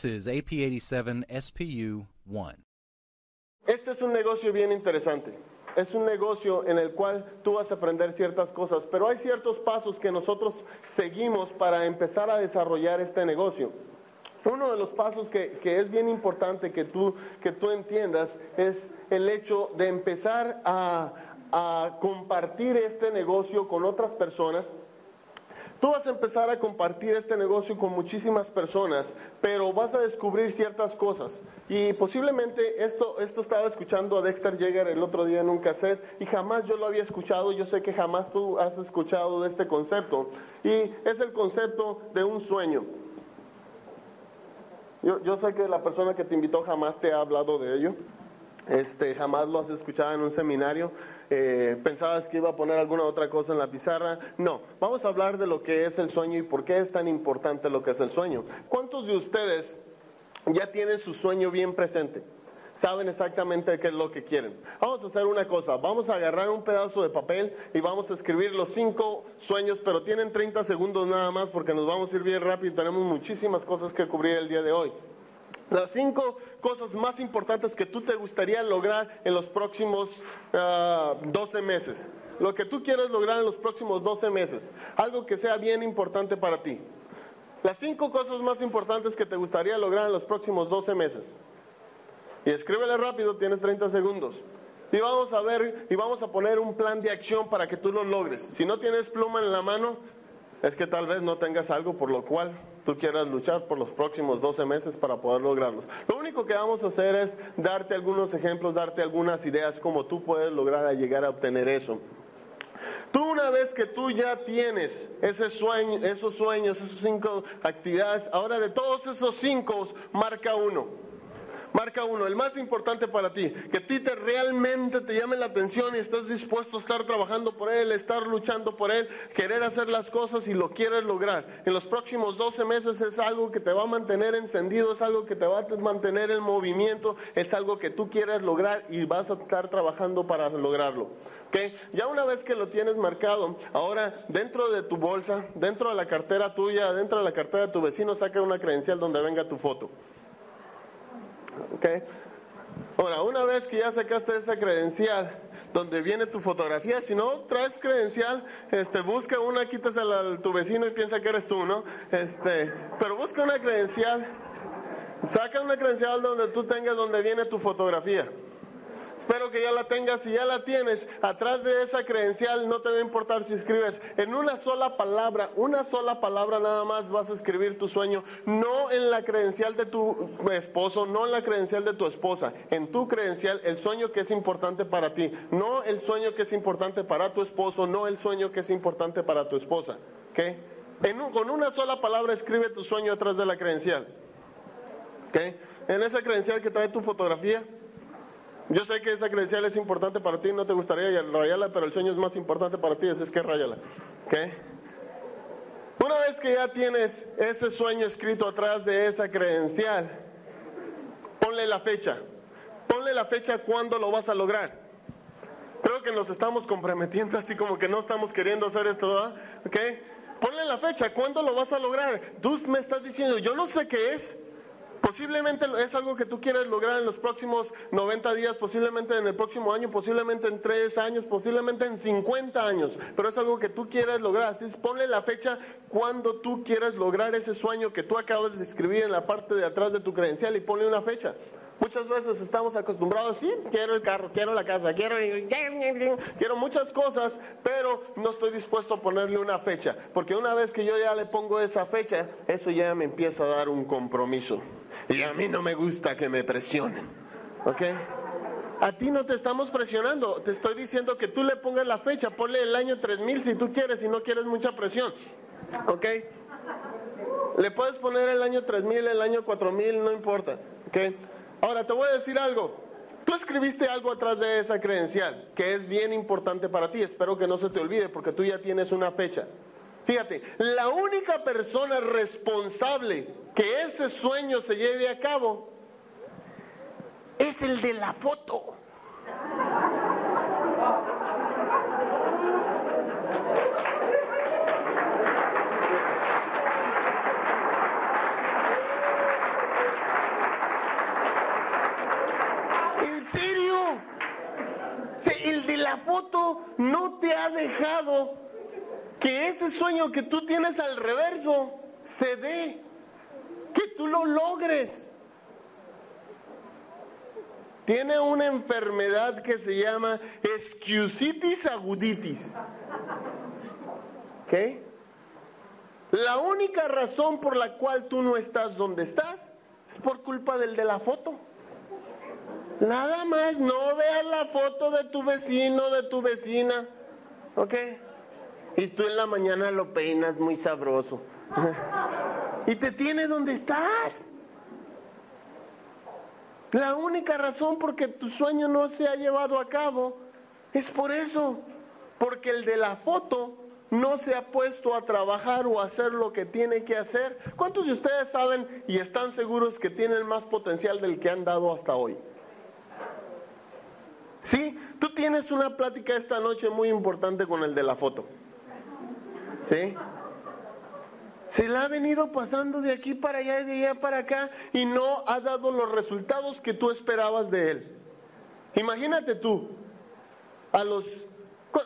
This is AP87 SPU 1. Este es un negocio bien interesante. Es un negocio en el cual tú vas a aprender ciertas cosas, pero hay ciertos pasos que nosotros seguimos para empezar a desarrollar este negocio. Uno de los pasos que, que es bien importante que tú, que tú entiendas es el hecho de empezar a, a compartir este negocio con otras personas Tú vas a empezar a compartir este negocio con muchísimas personas, pero vas a descubrir ciertas cosas. Y posiblemente esto, esto estaba escuchando a Dexter Yeager el otro día en un cassette y jamás yo lo había escuchado. Yo sé que jamás tú has escuchado de este concepto. Y es el concepto de un sueño. Yo, yo sé que la persona que te invitó jamás te ha hablado de ello. Este, jamás lo has escuchado en un seminario. Eh, ¿Pensabas que iba a poner alguna otra cosa en la pizarra? No, vamos a hablar de lo que es el sueño y por qué es tan importante lo que es el sueño. ¿Cuántos de ustedes ya tienen su sueño bien presente? Saben exactamente qué es lo que quieren. Vamos a hacer una cosa, vamos a agarrar un pedazo de papel y vamos a escribir los cinco sueños, pero tienen 30 segundos nada más porque nos vamos a ir bien rápido y tenemos muchísimas cosas que cubrir el día de hoy. Las cinco cosas más importantes que tú te gustaría lograr en los próximos 12 ah, meses. Lo que tú quieres lograr en los próximos 12 meses. Algo que sea bien importante para ti. Las cinco cosas más importantes que te gustaría lograr en los próximos 12 meses. Y escríbele rápido, tienes 30 segundos. Y vamos a ver y vamos a poner un plan de acción para que tú lo logres. Si no tienes pluma en la mano, es que tal vez no tengas algo por lo cual tú quieras luchar por los próximos 12 meses para poder lograrlos. Lo único que vamos a hacer es darte algunos ejemplos, darte algunas ideas cómo tú puedes lograr llegar a obtener eso. Tú una vez que tú ya tienes ese sueño, esos sueños, esas cinco actividades, ahora de todos esos cinco, marca uno. Marca uno, el más importante para ti, que a ti te realmente te llame la atención y estás dispuesto a estar trabajando por él, estar luchando por él, querer hacer las cosas y lo quieres lograr. En los próximos 12 meses es algo que te va a mantener encendido, es algo que te va a mantener en movimiento, es algo que tú quieres lograr y vas a estar trabajando para lograrlo. ¿Okay? Ya una vez que lo tienes marcado, ahora dentro de tu bolsa, dentro de la cartera tuya, dentro de la cartera de tu vecino, saca una credencial donde venga tu foto. Okay. Ahora, una vez que ya sacaste esa credencial, donde viene tu fotografía, si no traes credencial, este, busca una, quítasela a tu vecino y piensa que eres tú, ¿no? Este, pero busca una credencial, saca una credencial donde tú tengas donde viene tu fotografía. Espero que ya la tengas. Si ya la tienes, atrás de esa credencial no te va a importar si escribes en una sola palabra, una sola palabra nada más vas a escribir tu sueño, no en la credencial de tu esposo, no en la credencial de tu esposa, en tu credencial el sueño que es importante para ti, no el sueño que es importante para tu esposo, no el sueño que es importante para tu esposa. ¿okay? con una sola palabra escribe tu sueño atrás de la credencial. ¿okay? En esa credencial que trae tu fotografía, yo sé que esa credencial es importante para ti, no te gustaría rayarla, pero el sueño es más importante para ti, así es que rayala. ¿Okay? Una vez que ya tienes ese sueño escrito atrás de esa credencial, ponle la fecha. Ponle la fecha cuando lo vas a lograr. Creo que nos estamos comprometiendo así como que no estamos queriendo hacer esto, ¿verdad? ¿Ok? Ponle la fecha, ¿cuándo lo vas a lograr? Tú me estás diciendo, yo no sé qué es, Posiblemente es algo que tú quieres lograr en los próximos 90 días, posiblemente en el próximo año, posiblemente en 3 años, posiblemente en 50 años, pero es algo que tú quieres lograr. Así es, ponle la fecha cuando tú quieras lograr ese sueño que tú acabas de escribir en la parte de atrás de tu credencial y ponle una fecha. Muchas veces estamos acostumbrados, sí, quiero el carro, quiero la casa, quiero, quiero muchas cosas, pero no estoy dispuesto a ponerle una fecha, porque una vez que yo ya le pongo esa fecha, eso ya me empieza a dar un compromiso. Y a mí no me gusta que me presionen. ¿Ok? A ti no te estamos presionando, te estoy diciendo que tú le pongas la fecha, ponle el año 3000 si tú quieres y no quieres mucha presión. ¿Ok? Le puedes poner el año 3000, el año 4000, no importa. ¿Ok? Ahora te voy a decir algo. Tú escribiste algo atrás de esa credencial que es bien importante para ti. Espero que no se te olvide porque tú ya tienes una fecha. Fíjate, la única persona responsable que ese sueño se lleve a cabo es el de la foto. ¿En serio? El de la foto no te ha dejado que ese sueño que tú tienes al reverso se dé, que tú lo logres. Tiene una enfermedad que se llama esquiusitis aguditis. ¿Qué? La única razón por la cual tú no estás donde estás es por culpa del de la foto. Nada más, no veas la foto de tu vecino, de tu vecina. ¿Ok? Y tú en la mañana lo peinas muy sabroso. y te tiene donde estás. La única razón por que tu sueño no se ha llevado a cabo es por eso. Porque el de la foto no se ha puesto a trabajar o a hacer lo que tiene que hacer. ¿Cuántos de ustedes saben y están seguros que tienen más potencial del que han dado hasta hoy? Sí, tú tienes una plática esta noche muy importante con el de la foto. ¿Sí? Se la ha venido pasando de aquí para allá y de allá para acá y no ha dado los resultados que tú esperabas de él. Imagínate tú, a los...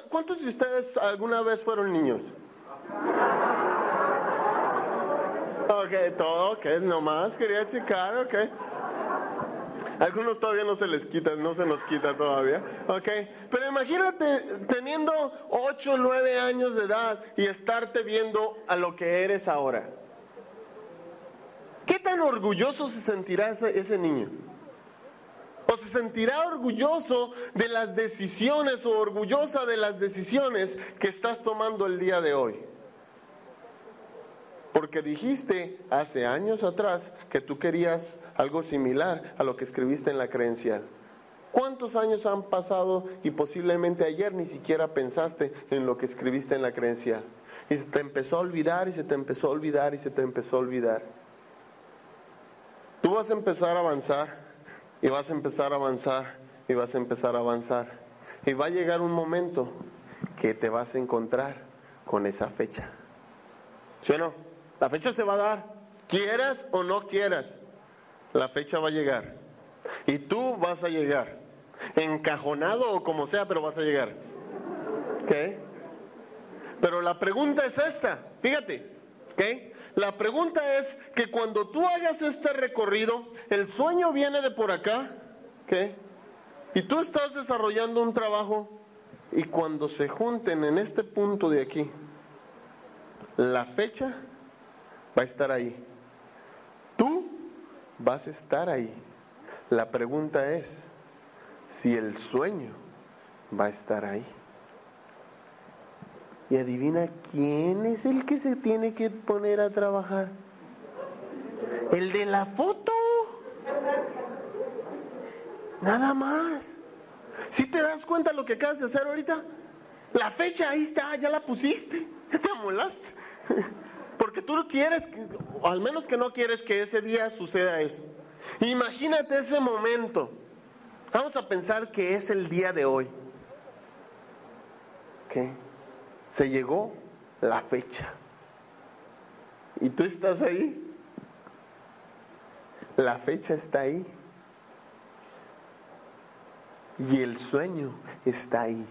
¿Cuántos de ustedes alguna vez fueron niños? Ok, todo, ok, nomás quería checar, ok. Algunos todavía no se les quita, no se nos quita todavía. ¿Ok? Pero imagínate teniendo 8 o 9 años de edad y estarte viendo a lo que eres ahora. ¿Qué tan orgulloso se sentirá ese, ese niño? ¿O se sentirá orgulloso de las decisiones o orgullosa de las decisiones que estás tomando el día de hoy? Porque dijiste hace años atrás que tú querías algo similar a lo que escribiste en la credencial. ¿Cuántos años han pasado y posiblemente ayer ni siquiera pensaste en lo que escribiste en la credencial? Y se te empezó a olvidar y se te empezó a olvidar y se te empezó a olvidar. Tú vas a empezar a avanzar y vas a empezar a avanzar y vas a empezar a avanzar. Y va a llegar un momento que te vas a encontrar con esa fecha. ¿Sí no? La fecha se va a dar, quieras o no quieras la fecha va a llegar. Y tú vas a llegar. Encajonado o como sea, pero vas a llegar. ¿Ok? Pero la pregunta es esta, fíjate, ¿ok? La pregunta es que cuando tú hagas este recorrido, el sueño viene de por acá, ¿ok? Y tú estás desarrollando un trabajo y cuando se junten en este punto de aquí, la fecha va a estar ahí vas a estar ahí. La pregunta es si el sueño va a estar ahí. Y adivina quién es el que se tiene que poner a trabajar. El de la foto. Nada más. Si te das cuenta lo que acabas de hacer ahorita, la fecha ahí está, ya la pusiste, ya te amolaste. Porque tú no quieres, al menos que no quieres que ese día suceda eso. Imagínate ese momento. Vamos a pensar que es el día de hoy. ¿Qué? Se llegó la fecha. ¿Y tú estás ahí? La fecha está ahí. Y el sueño está ahí.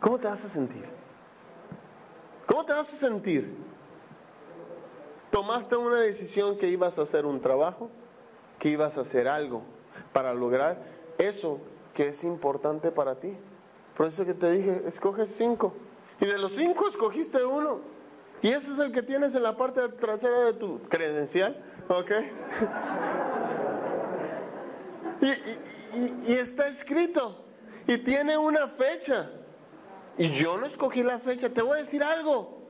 ¿Cómo te vas a sentir? ¿Cómo te vas a sentir? Tomaste una decisión que ibas a hacer un trabajo, que ibas a hacer algo para lograr eso que es importante para ti. Por eso que te dije, escoges cinco. Y de los cinco escogiste uno. Y ese es el que tienes en la parte trasera de tu credencial. ¿Ok? Y, está escrito. Y tiene una fecha. Y yo no escogí la fecha. Te voy a decir algo.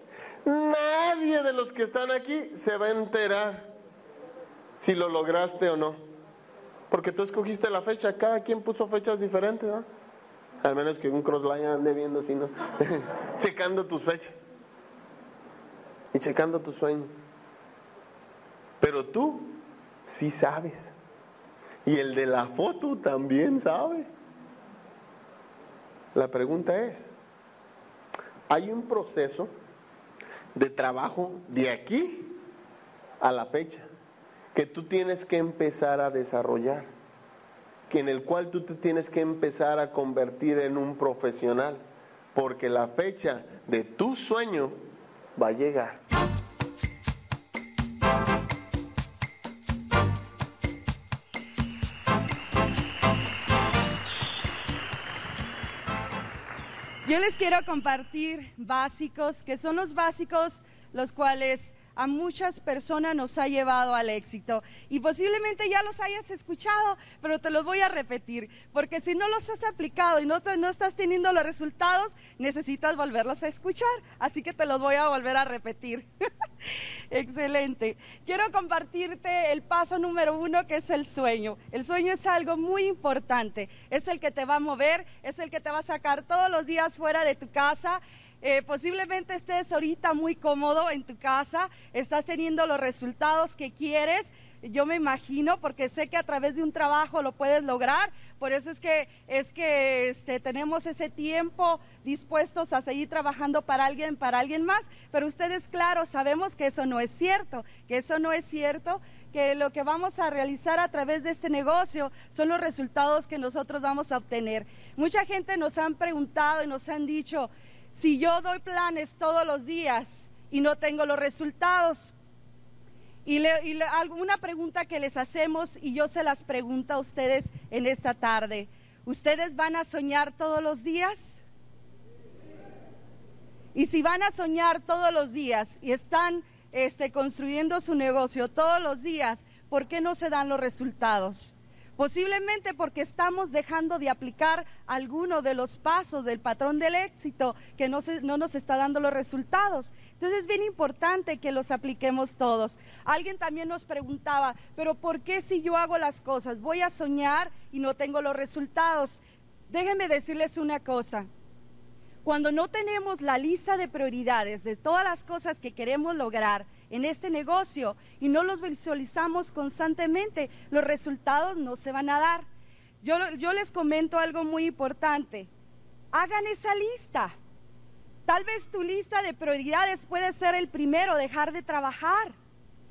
Nadie de los que están aquí se va a enterar si lo lograste o no. Porque tú escogiste la fecha. Cada quien puso fechas diferentes. ¿no? Al menos que un crossline ande viendo así, ¿no? Checando tus fechas. Y checando tus sueños. Pero tú sí sabes. Y el de la foto también sabe. La pregunta es, ¿hay un proceso de trabajo de aquí a la fecha que tú tienes que empezar a desarrollar? Que en el cual tú te tienes que empezar a convertir en un profesional, porque la fecha de tu sueño va a llegar. Yo les quiero compartir básicos, que son los básicos los cuales a muchas personas nos ha llevado al éxito. Y posiblemente ya los hayas escuchado, pero te los voy a repetir, porque si no los has aplicado y no, no estás teniendo los resultados, necesitas volverlos a escuchar. Así que te los voy a volver a repetir. Excelente. Quiero compartirte el paso número uno, que es el sueño. El sueño es algo muy importante. Es el que te va a mover, es el que te va a sacar todos los días fuera de tu casa eh, posiblemente estés ahorita muy cómodo en tu casa, estás teniendo los resultados que quieres. Yo me imagino, porque sé que a través de un trabajo lo puedes lograr, por eso es que, es que este, tenemos ese tiempo dispuestos a seguir trabajando para alguien, para alguien más, pero ustedes, claro, sabemos que eso no es cierto, que eso no es cierto, que lo que vamos a realizar a través de este negocio son los resultados que nosotros vamos a obtener. Mucha gente nos han preguntado y nos han dicho, si yo doy planes todos los días y no tengo los resultados? Y, alguna pregunta que les hacemos y yo se las pregunto a ustedes en esta tarde. ¿Ustedes van a soñar todos los días? Y si van a soñar todos los días y están este, construyendo su negocio todos los días, ¿por qué no se dan los resultados? Posiblemente porque estamos dejando de aplicar alguno de los pasos del patrón del éxito que no, no, nos está dando los resultados. Entonces es bien importante que los apliquemos todos. Alguien también nos preguntaba, pero ¿por qué si yo hago las cosas voy a soñar y no tengo los resultados? Déjenme decirles una cosa. Cuando no tenemos la lista de prioridades de todas las cosas que queremos lograr, en este negocio y no los visualizamos constantemente, los resultados no se van a dar. Yo, les comento algo muy importante. Hagan esa lista. Tal vez tu lista de prioridades puede ser el primero, dejar de trabajar.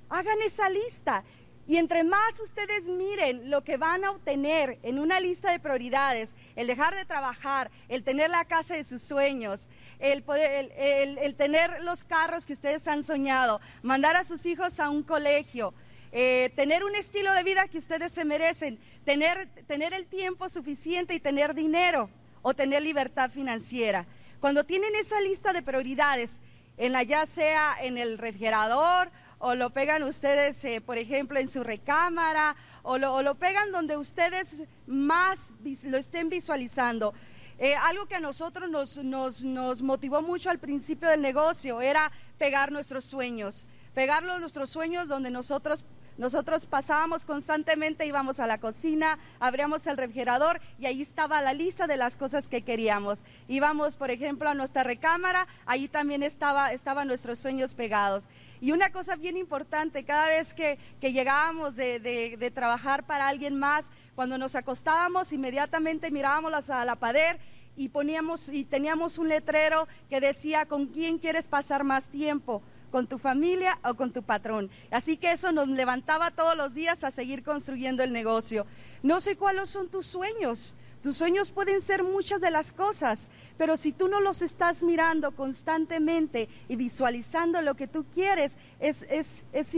Hagan esa lista y entre más ustedes miren lo que van a obtener en una lista de prioridades, el dejar de trabajar, el tener la casa de sus sueños, el, poder, el, tener los carros que ustedes han soñado, mandar a sus hijos a un colegio, eh, tener un estilo de vida que ustedes se merecen, tener, tener el tiempo suficiente y tener dinero o tener libertad financiera. Cuando tienen esa lista de prioridades, en la, ya sea en el refrigerador o lo pegan ustedes, eh, por ejemplo, en su recámara, o lo, pegan donde ustedes más lo estén visualizando. Eh, algo que a nosotros nos, nos, motivó mucho al principio del negocio era pegar nuestros sueños, pegar nuestros sueños donde nosotros nosotros pasábamos constantemente, íbamos a la cocina, abríamos el refrigerador y ahí estaba la lista de las cosas que queríamos. Íbamos, por ejemplo, a nuestra recámara, ahí también estaba, estaban nuestros sueños pegados. Y una cosa bien importante, cada vez que, llegábamos de, trabajar para alguien más, cuando nos acostábamos, inmediatamente mirábamos a la pared y poníamos y teníamos un letrero que decía con quién quieres pasar más tiempo con tu familia o con tu patrón. Así que eso nos levantaba todos los días a seguir construyendo el negocio. No sé cuáles son tus sueños. Tus sueños pueden ser muchas de las cosas, pero si tú no los estás mirando constantemente y visualizando lo que tú quieres, es, es, es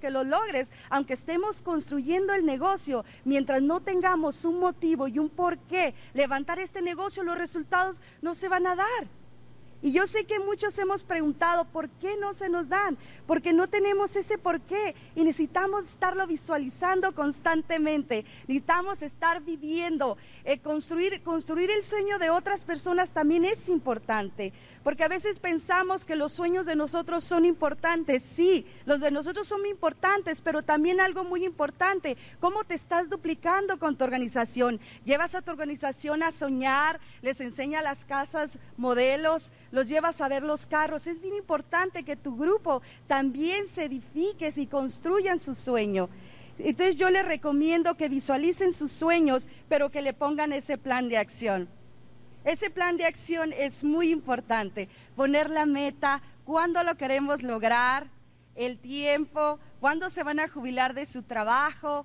que lo logres, aunque estemos construyendo el negocio, mientras no tengamos un motivo y un por qué levantar este negocio, los resultados no se van a dar. Y yo sé que muchos hemos preguntado por qué no se nos dan, porque no tenemos ese por qué. Y necesitamos estarlo visualizando constantemente, necesitamos estar viviendo, eh, construir, construir el sueño de otras personas también es importante, porque a veces pensamos que los sueños de nosotros son importantes, sí, los de nosotros son importantes, pero también algo muy importante, cómo te estás duplicando con tu organización, llevas a tu organización a soñar, les enseña las casas, modelos, los llevas a ver los carros. Es bien importante que tu grupo también se edifique y construyan su sueño. Entonces yo les recomiendo que visualicen sus sueños, pero que le pongan ese plan de acción. Ese plan de acción es muy importante. Poner la meta, cuándo lo queremos lograr, el tiempo, cuándo se van a jubilar de su trabajo,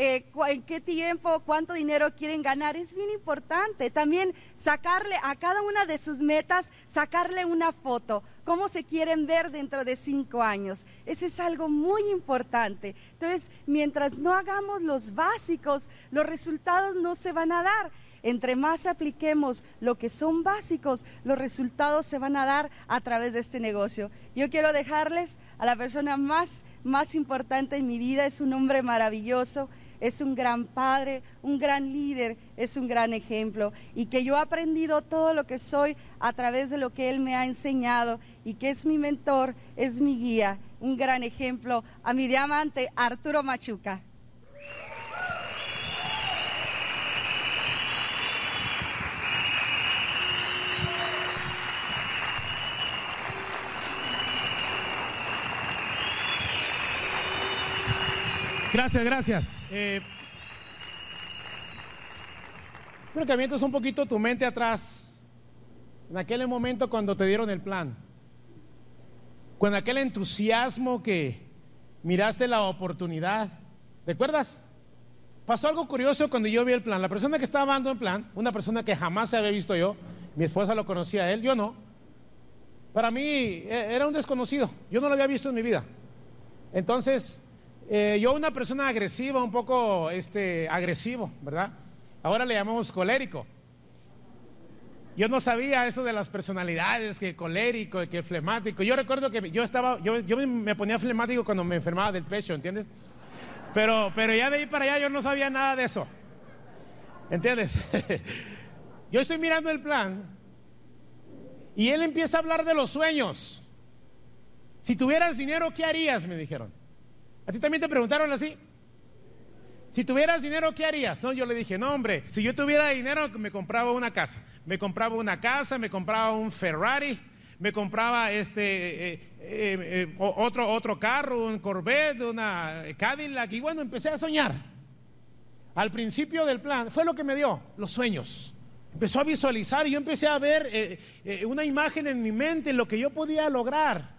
eh, en qué tiempo, cuánto dinero quieren ganar, es bien importante. También sacarle a cada una de sus metas, sacarle una foto, cómo se quieren ver dentro de cinco años. Eso es algo muy importante. Entonces, mientras no hagamos los básicos, los resultados no se van a dar. Entre más apliquemos lo que son básicos, los resultados se van a dar a través de este negocio. Yo quiero dejarles a la persona más, más importante en mi vida, es un hombre maravilloso, es un gran padre, un gran líder, es un gran ejemplo y que yo he aprendido todo lo que soy a través de lo que él me ha enseñado y que es mi mentor, es mi guía, un gran ejemplo a mi diamante Arturo Machuca. Gracias, gracias. Eh, creo que avientes un poquito tu mente atrás. En aquel momento cuando te dieron el plan. Con aquel entusiasmo que miraste la oportunidad. ¿Recuerdas? Pasó algo curioso cuando yo vi el plan. La persona que estaba dando el plan, una persona que jamás se había visto yo, mi esposa lo conocía a él, yo no. Para mí e, era un desconocido, yo no lo había visto en mi vida. Entonces, eh, yo una persona agresiva, un poco este, agresivo, ¿verdad? Ahora le llamamos colérico. Yo no sabía eso de las personalidades, que colérico, que flemático. Yo recuerdo que yo estaba, yo, yo me ponía flemático cuando me enfermaba del pecho, ¿entiendes? Pero, pero ya de ahí para allá yo no sabía nada de eso. ¿Entiendes? yo estoy mirando el plan y él empieza a hablar de los sueños. Si tuvieras dinero, ¿qué harías? Me dijeron. ¿A ti también te preguntaron así? Si tuvieras dinero, ¿qué harías? No, yo le dije, no, hombre, si yo tuviera dinero, me compraba una casa. Me compraba una casa, me compraba un Ferrari, me compraba este eh, eh, eh, otro, otro carro, un Corvette, una Cadillac, y bueno, empecé a soñar. Al principio del plan, fue lo que me dio, los sueños. Empezó a visualizar y yo empecé a ver una imagen en mi mente, lo que yo podía lograr.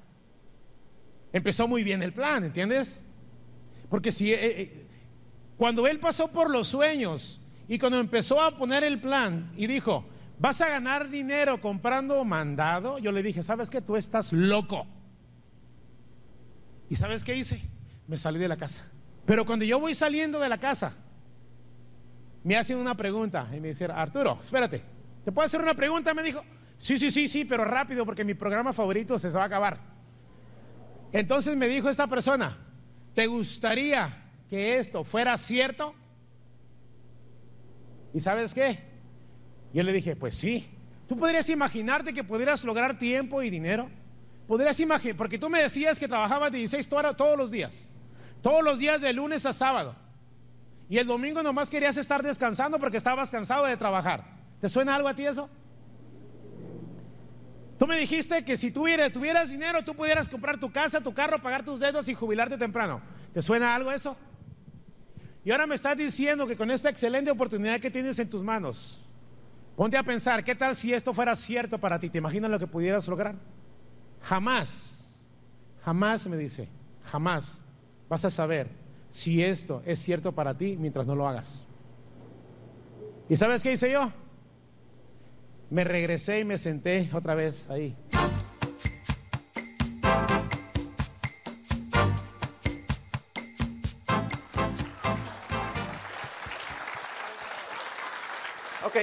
Empezó muy bien el plan, ¿entiendes? Porque si eh, eh, cuando él pasó por los sueños y cuando empezó a poner el plan y dijo, vas a ganar dinero comprando mandado, yo le dije, ¿sabes qué? Tú estás loco. ¿Y sabes qué hice? Me salí de la casa. Pero cuando yo voy saliendo de la casa, me hacen una pregunta y me dicen, Arturo, espérate, ¿te puedo hacer una pregunta? Me dijo, sí, sí, sí, sí, pero rápido porque mi programa favorito se va a acabar. Entonces me dijo esta persona, ¿Te gustaría que esto fuera cierto? ¿Y sabes qué? Yo le dije, pues sí. ¿Tú podrías imaginarte que pudieras lograr tiempo y dinero? Podrías imaginar, porque tú me decías que trabajabas 16 horas todos los días, todos los días de lunes a sábado. Y el domingo nomás querías estar descansando porque estabas cansado de trabajar. ¿Te suena algo a ti eso? Tú me dijiste que si tuvieras, tuvieras dinero, tú pudieras comprar tu casa, tu carro, pagar tus dedos y jubilarte temprano. ¿Te suena algo eso? Y ahora me estás diciendo que con esta excelente oportunidad que tienes en tus manos, ponte a pensar, ¿qué tal si esto fuera cierto para ti? ¿Te imaginas lo que pudieras lograr? Jamás, jamás me dice, jamás vas a saber si esto es cierto para ti mientras no lo hagas. ¿Y sabes qué hice yo? Me regresé y me senté otra vez ahí. Ok.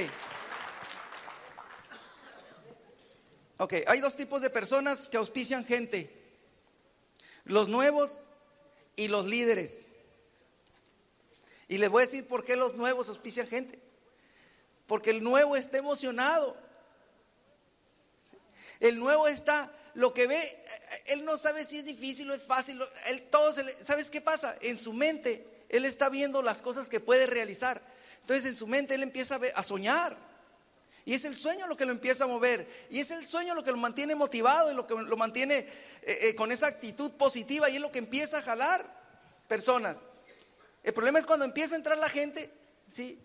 Ok, hay dos tipos de personas que auspician gente. Los nuevos y los líderes. Y les voy a decir por qué los nuevos auspician gente. Porque el nuevo está emocionado. El nuevo está, lo que ve, él no sabe si es difícil o es fácil. Todo ¿Sabes qué pasa? En su mente, él está viendo las cosas que puede realizar. Entonces en su mente él empieza a, a soñar. Y es el sueño lo que lo empieza a mover. Y es el sueño lo que lo mantiene motivado y lo que lo mantiene eh, eh, con esa actitud positiva. Y es lo que empieza a jalar personas. El problema es cuando empieza a entrar la gente, ¿sí?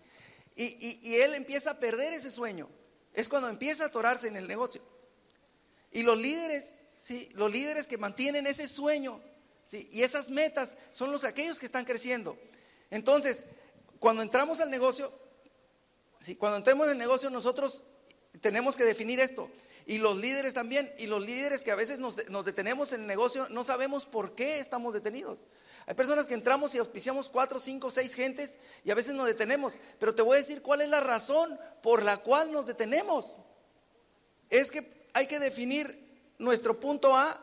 Y, él empieza a perder ese sueño. Es cuando empieza a atorarse en el negocio. Y los líderes, ¿sí? Los líderes que mantienen ese sueño, ¿sí? Y esas metas son los aquellos que están creciendo. Entonces, cuando entramos al negocio, ¿sí? Cuando entremos en el negocio nosotros tenemos que definir esto. Y los líderes también, y los líderes que a veces nos, nos detenemos en el negocio, no sabemos por qué estamos detenidos. Hay personas que entramos y auspiciamos cuatro, cinco, seis gentes y a veces nos detenemos. Pero te voy a decir cuál es la razón por la cual nos detenemos. Es que hay que definir nuestro punto A.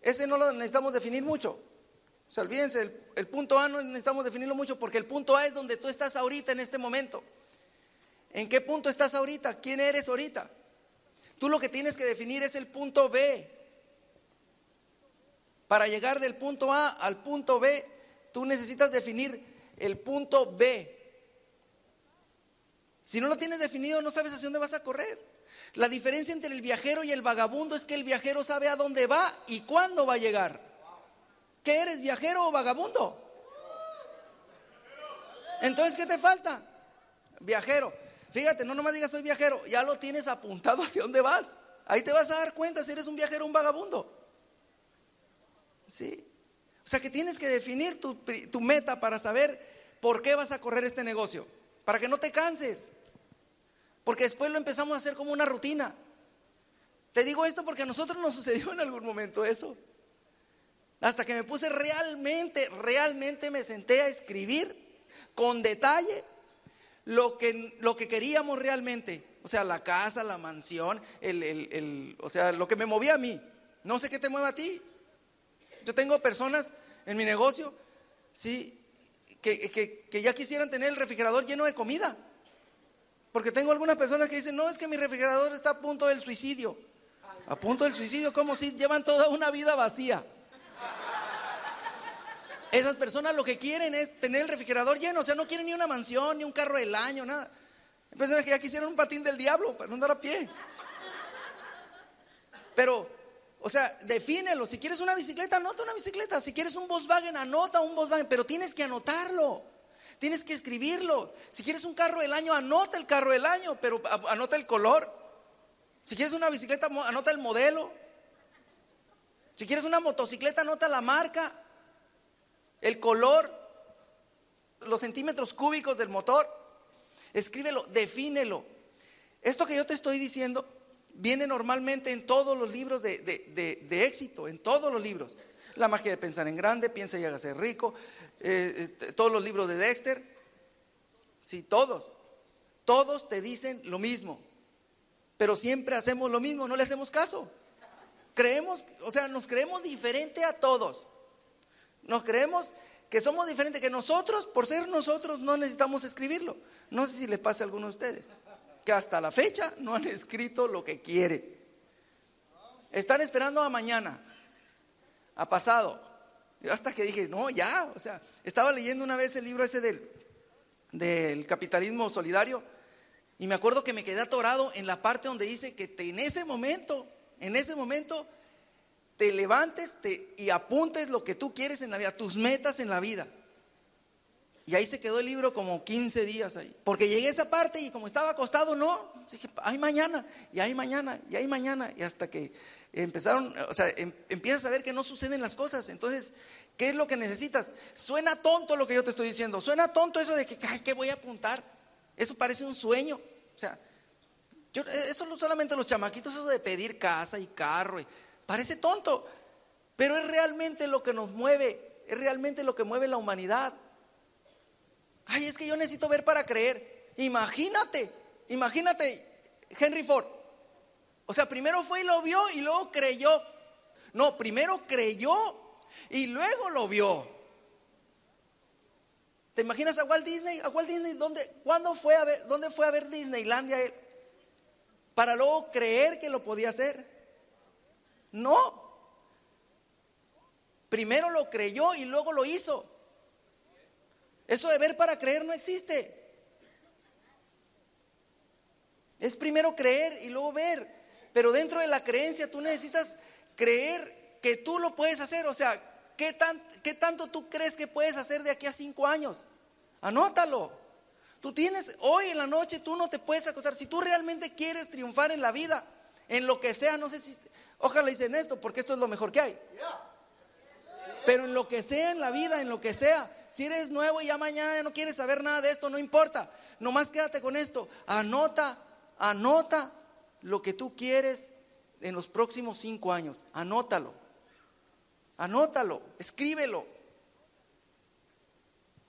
Ese no lo necesitamos definir mucho. O sea, olvídense, el, el punto A no necesitamos definirlo mucho porque el punto A es donde tú estás ahorita en este momento. ¿En qué punto estás ahorita? ¿Quién eres ahorita? Tú lo que tienes que definir es el punto B. Para llegar del punto A al punto B, tú necesitas definir el punto B. Si no lo tienes definido, no sabes hacia dónde vas a correr. La diferencia entre el viajero y el vagabundo es que el viajero sabe a dónde va y cuándo va a llegar. ¿Qué eres, viajero o vagabundo? Entonces, ¿qué te falta? Viajero. Fíjate, no nomás digas soy viajero, ya lo tienes apuntado hacia dónde vas. Ahí te vas a dar cuenta si eres un viajero o un vagabundo. ¿Sí? O sea que tienes que definir tu, tu meta para saber por qué vas a correr este negocio. Para que no te canses. Porque después lo empezamos a hacer como una rutina. Te digo esto porque a nosotros nos sucedió en algún momento eso. Hasta que me puse realmente, realmente me senté a escribir con detalle lo que, lo que queríamos realmente. O sea, la casa, la mansión, el, el, o sea, lo que me movía a mí. No sé qué te mueve a ti. Yo tengo personas en mi negocio, sí, que, que, ya quisieran tener el refrigerador lleno de comida. Porque tengo algunas personas que dicen, no, es que mi refrigerador está a punto del suicidio. A punto del suicidio, como si llevan toda una vida vacía. Esas personas lo que quieren es tener el refrigerador lleno, o sea, no quieren ni una mansión, ni un carro del año, nada. Personas que ya quisieron un patín del diablo para no andar a pie. Pero o sea, defínelo. Si quieres una bicicleta, anota una bicicleta. Si quieres un Volkswagen, anota un Volkswagen. Pero tienes que anotarlo. Tienes que escribirlo. Si quieres un carro del año, anota el carro del año, pero anota el color. Si quieres una bicicleta, anota el modelo. Si quieres una motocicleta, anota la marca, el color, los centímetros cúbicos del motor. Escríbelo, defínelo. Esto que yo te estoy diciendo viene normalmente en todos los libros de, éxito, en todos los libros. La magia de pensar en grande, piensa y hágase rico, eh, este, todos los libros de Dexter, sí, todos, todos te dicen lo mismo, pero siempre hacemos lo mismo, no le hacemos caso. Creemos, o sea, nos creemos diferente a todos. Nos creemos que somos diferentes, que nosotros, por ser nosotros, no necesitamos escribirlo. No sé si le pasa a alguno de ustedes que hasta la fecha no han escrito lo que quieren. Están esperando a mañana, a pasado. Yo hasta que dije, no, ya, o sea, estaba leyendo una vez el libro ese del, del capitalismo solidario y me acuerdo que me quedé atorado en la parte donde dice que en ese momento, en ese momento, te levantes y apuntes lo que tú quieres en la vida, tus metas en la vida. Y ahí se quedó el libro como 15 días ahí. Porque llegué a esa parte y como estaba acostado, no, dije, hay mañana, y hay mañana, y hay mañana. Y hasta que empezaron, o sea, em, empiezas a ver que no suceden las cosas. Entonces, ¿qué es lo que necesitas? Suena tonto lo que yo te estoy diciendo. Suena tonto eso de que, ay, ¿qué voy a apuntar? Eso parece un sueño. O sea, yo, eso solamente los chamaquitos, eso de pedir casa y carro. Parece tonto, pero es realmente lo que nos mueve, es realmente lo que mueve la humanidad. Ay, es que yo necesito ver para creer. Imagínate, imagínate Henry Ford. O sea, primero fue y lo vio y luego creyó. No, primero creyó y luego lo vio. ¿Te imaginas a Walt Disney? ¿A Walt Disney dónde, cuándo fue a ver, dónde fue a ver Disneylandia él? Para luego creer que lo podía hacer. No. Primero lo creyó y luego lo hizo. Eso de ver para creer no existe. Es primero creer y luego ver. Pero dentro de la creencia tú necesitas creer que tú lo puedes hacer. O sea, ¿qué, ¿qué, tanto tú crees que puedes hacer de aquí a cinco años? Anótalo. Tú tienes, hoy en la noche tú no te puedes acostar. Si tú realmente quieres triunfar en la vida, en lo que sea, no sé si, ojalá dicen esto, porque esto es lo mejor que hay. Pero en lo que sea en la vida, en lo que sea, si eres nuevo y ya mañana no quieres saber nada de esto, no importa. Nomás quédate con esto. Anota, anota lo que tú quieres en los próximos cinco años. Anótalo. Anótalo, escríbelo.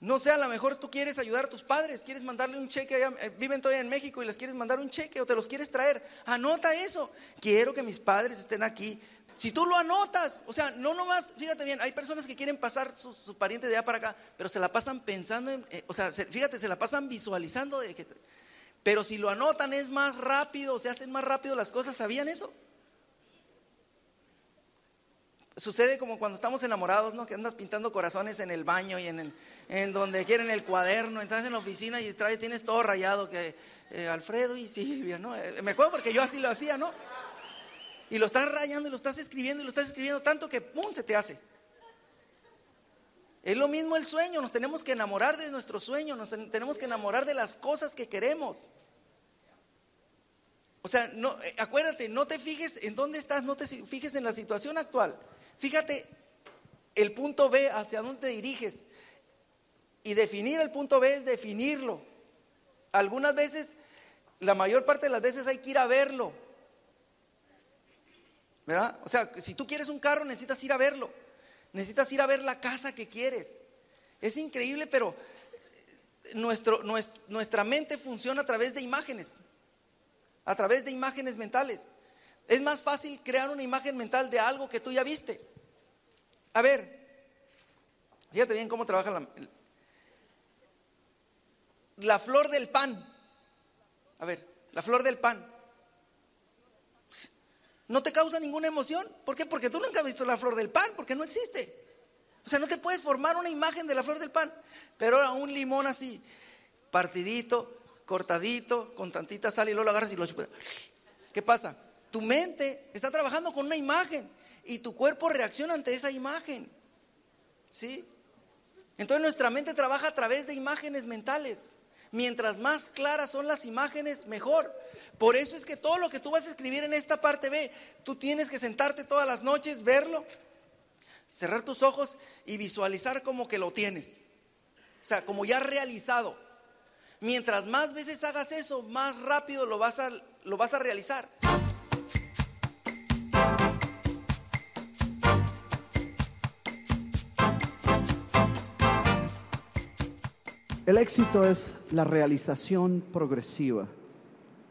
No sé, a lo mejor tú quieres ayudar a tus padres, quieres mandarle un cheque, eh, viven todavía en México y les quieres mandar un cheque o te los quieres traer. Anota eso. Quiero que mis padres estén aquí. Si tú lo anotas, o sea, no nomás, fíjate bien, hay personas que quieren pasar sus su parientes de allá para acá, pero se la pasan pensando en, eh, o sea, fíjate, se la pasan visualizando pero si lo anotan es más rápido, se hacen más rápido las cosas, ¿sabían eso? Sucede como cuando estamos enamorados, ¿no? Que andas pintando corazones en el baño y en, el, en donde quieren el cuaderno, estás en la oficina y trae, tienes todo rayado que eh, Alfredo y Silvia, ¿no? Eh, me acuerdo porque yo así lo hacía, ¿no? Y lo estás rayando y lo estás escribiendo y lo estás escribiendo tanto que ¡pum! se te hace. Es lo mismo el sueño, nos tenemos que enamorar de nuestro sueño, nos tenemos que enamorar de las cosas que queremos. O sea, no, eh, acuérdate, no te fijes en dónde estás, no te fijes en la situación actual. Fíjate el punto B, hacia dónde te diriges. Y definir el punto B es definirlo. Algunas veces, la mayor parte de las veces hay que ir a verlo. ¿Verdad? O sea, si tú quieres un carro, necesitas ir a verlo. Necesitas ir a ver la casa que quieres. Es increíble, pero nuestro, nuestra mente funciona a través de imágenes. A través de imágenes mentales. Es más fácil crear una imagen mental de algo que tú ya viste. A ver, fíjate bien cómo trabaja la, la flor del pan. A ver, la flor del pan. No te causa ninguna emoción. ¿Por qué? Porque tú nunca has visto la flor del pan, porque no existe. O sea, no te puedes formar una imagen de la flor del pan. Pero ahora un limón así, partidito, cortadito, con tantita sal y luego lo agarras y lo chupas. ¿Qué pasa? Tu mente está trabajando con una imagen y tu cuerpo reacciona ante esa imagen. ¿Sí? Entonces nuestra mente trabaja a través de imágenes mentales. Mientras más claras son las imágenes, mejor. Por eso es que todo lo que tú vas a escribir en esta parte B, tú tienes que sentarte todas las noches, verlo, cerrar tus ojos y visualizar como que lo tienes. O sea, como ya realizado. Mientras más veces hagas eso, más rápido lo vas a, lo vas a realizar. El éxito es la realización progresiva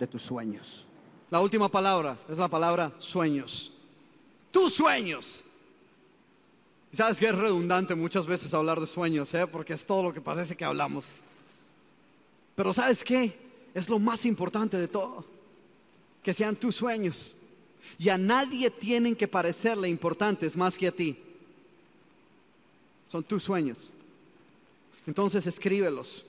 de tus sueños. La última palabra es la palabra sueños. Tus sueños. Sabes que es redundante muchas veces hablar de sueños, ¿eh? porque es todo lo que parece que hablamos. Pero ¿sabes qué? Es lo más importante de todo. Que sean tus sueños. Y a nadie tienen que parecerle importantes más que a ti. Son tus sueños. Entonces escríbelos.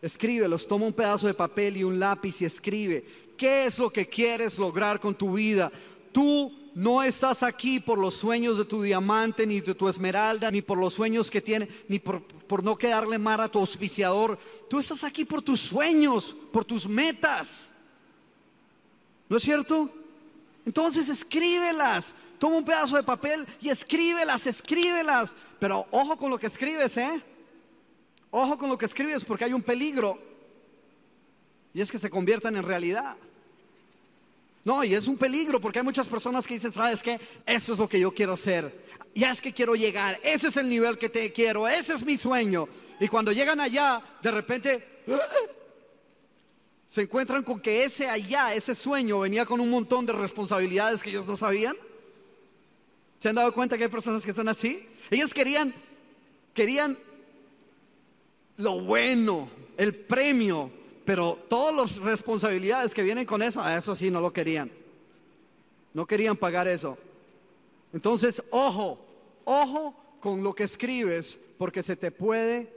Escríbelos, toma un pedazo de papel y un lápiz y escribe. ¿Qué es lo que quieres lograr con tu vida? Tú no estás aquí por los sueños de tu diamante, ni de tu esmeralda, ni por los sueños que tiene, ni por, por no quedarle mal a tu auspiciador. Tú estás aquí por tus sueños, por tus metas. ¿No es cierto? Entonces escríbelas. Toma un pedazo de papel y escríbelas, escríbelas. Pero ojo con lo que escribes, ¿eh? Ojo con lo que escribes porque hay un peligro. Y es que se conviertan en realidad. No, y es un peligro porque hay muchas personas que dicen, ¿sabes qué? Eso es lo que yo quiero hacer. Ya es que quiero llegar. Ese es el nivel que te quiero. Ese es mi sueño. Y cuando llegan allá, de repente, se encuentran con que ese allá, ese sueño, venía con un montón de responsabilidades que ellos no sabían. ¿Se han dado cuenta que hay personas que son así? Ellos querían, querían lo bueno, el premio, pero todas las responsabilidades que vienen con eso, a eso sí no lo querían. No querían pagar eso. Entonces, ojo, ojo con lo que escribes, porque se te puede,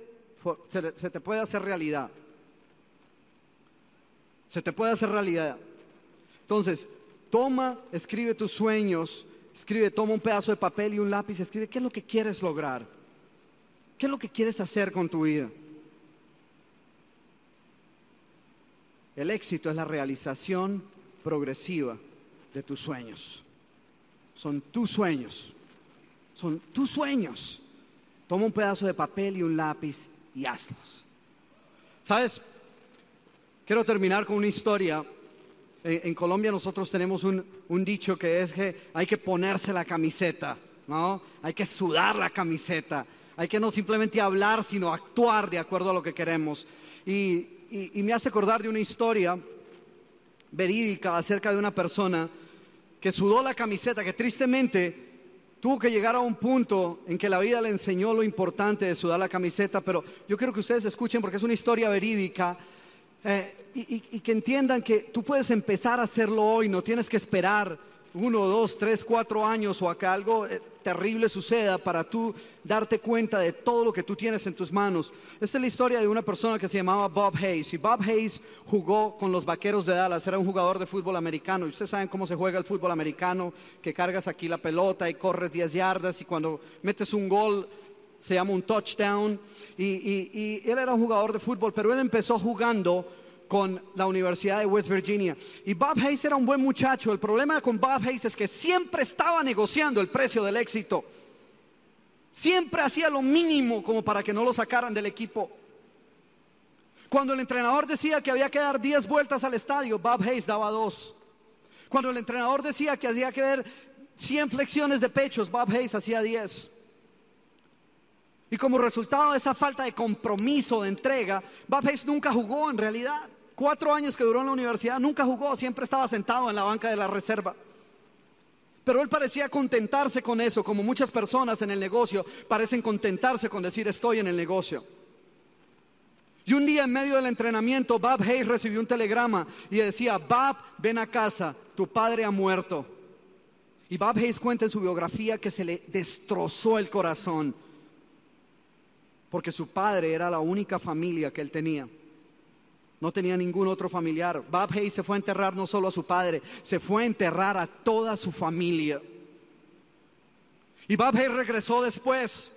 se, te puede hacer realidad. Se te puede hacer realidad. Entonces, toma, escribe tus sueños, escribe, toma un pedazo de papel y un lápiz, escribe qué es lo que quieres lograr, qué es lo que quieres hacer con tu vida. El éxito es la realización progresiva de tus sueños. Son tus sueños. Son tus sueños. Toma un pedazo de papel y un lápiz y hazlos. ¿Sabes? Quiero terminar con una historia. En, Colombia nosotros tenemos un, un, dicho que es que hay que ponerse la camiseta, ¿no? Hay que sudar la camiseta. Hay que no simplemente hablar, sino actuar de acuerdo a lo que queremos. Y, y, me hace acordar de una historia verídica acerca de una persona que sudó la camiseta, que tristemente tuvo que llegar a un punto en que la vida le enseñó lo importante de sudar la camiseta, pero yo quiero que ustedes escuchen porque es una historia verídica eh, y, que entiendan que tú puedes empezar a hacerlo hoy, no tienes que esperar uno, dos, tres, cuatro años o a que algo eh, terrible suceda para tú darte cuenta de todo lo que tú tienes en tus manos. Esta es la historia de una persona que se llamaba Bob Hayes y Bob Hayes jugó con los Vaqueros de Dallas, era un jugador de fútbol americano y ustedes saben cómo se juega el fútbol americano, que cargas aquí la pelota y corres 10 yardas y cuando metes un gol se llama un touchdown. Y, él era un jugador de fútbol, pero él empezó jugando con la Universidad de West Virginia. Y Bob Hayes era un buen muchacho. El problema con Bob Hayes es que siempre estaba negociando el precio del éxito. Siempre hacía lo mínimo como para que no lo sacaran del equipo. Cuando el entrenador decía que había que dar 10 vueltas al estadio, Bob Hayes daba dos. Cuando el entrenador decía que había que ver 100 flexiones de pechos, Bob Hayes hacía 10. Y como resultado de esa falta de compromiso, de entrega, Bob Hayes nunca jugó en realidad. Cuatro años que duró en la universidad, nunca jugó, siempre estaba sentado en la banca de la reserva. Pero él parecía contentarse con eso, como muchas personas en el negocio parecen contentarse con decir estoy en el negocio. Y un día en medio del entrenamiento, Bob Hayes recibió un telegrama y decía, Bob, ven a casa, tu padre ha muerto. Y Bob Hayes cuenta en su biografía que se le destrozó el corazón porque su padre era la única familia que él tenía. No tenía ningún otro familiar. Bob Hayes se fue a enterrar no solo a su padre, se fue a enterrar a toda su familia. Y Bob Hayes regresó después.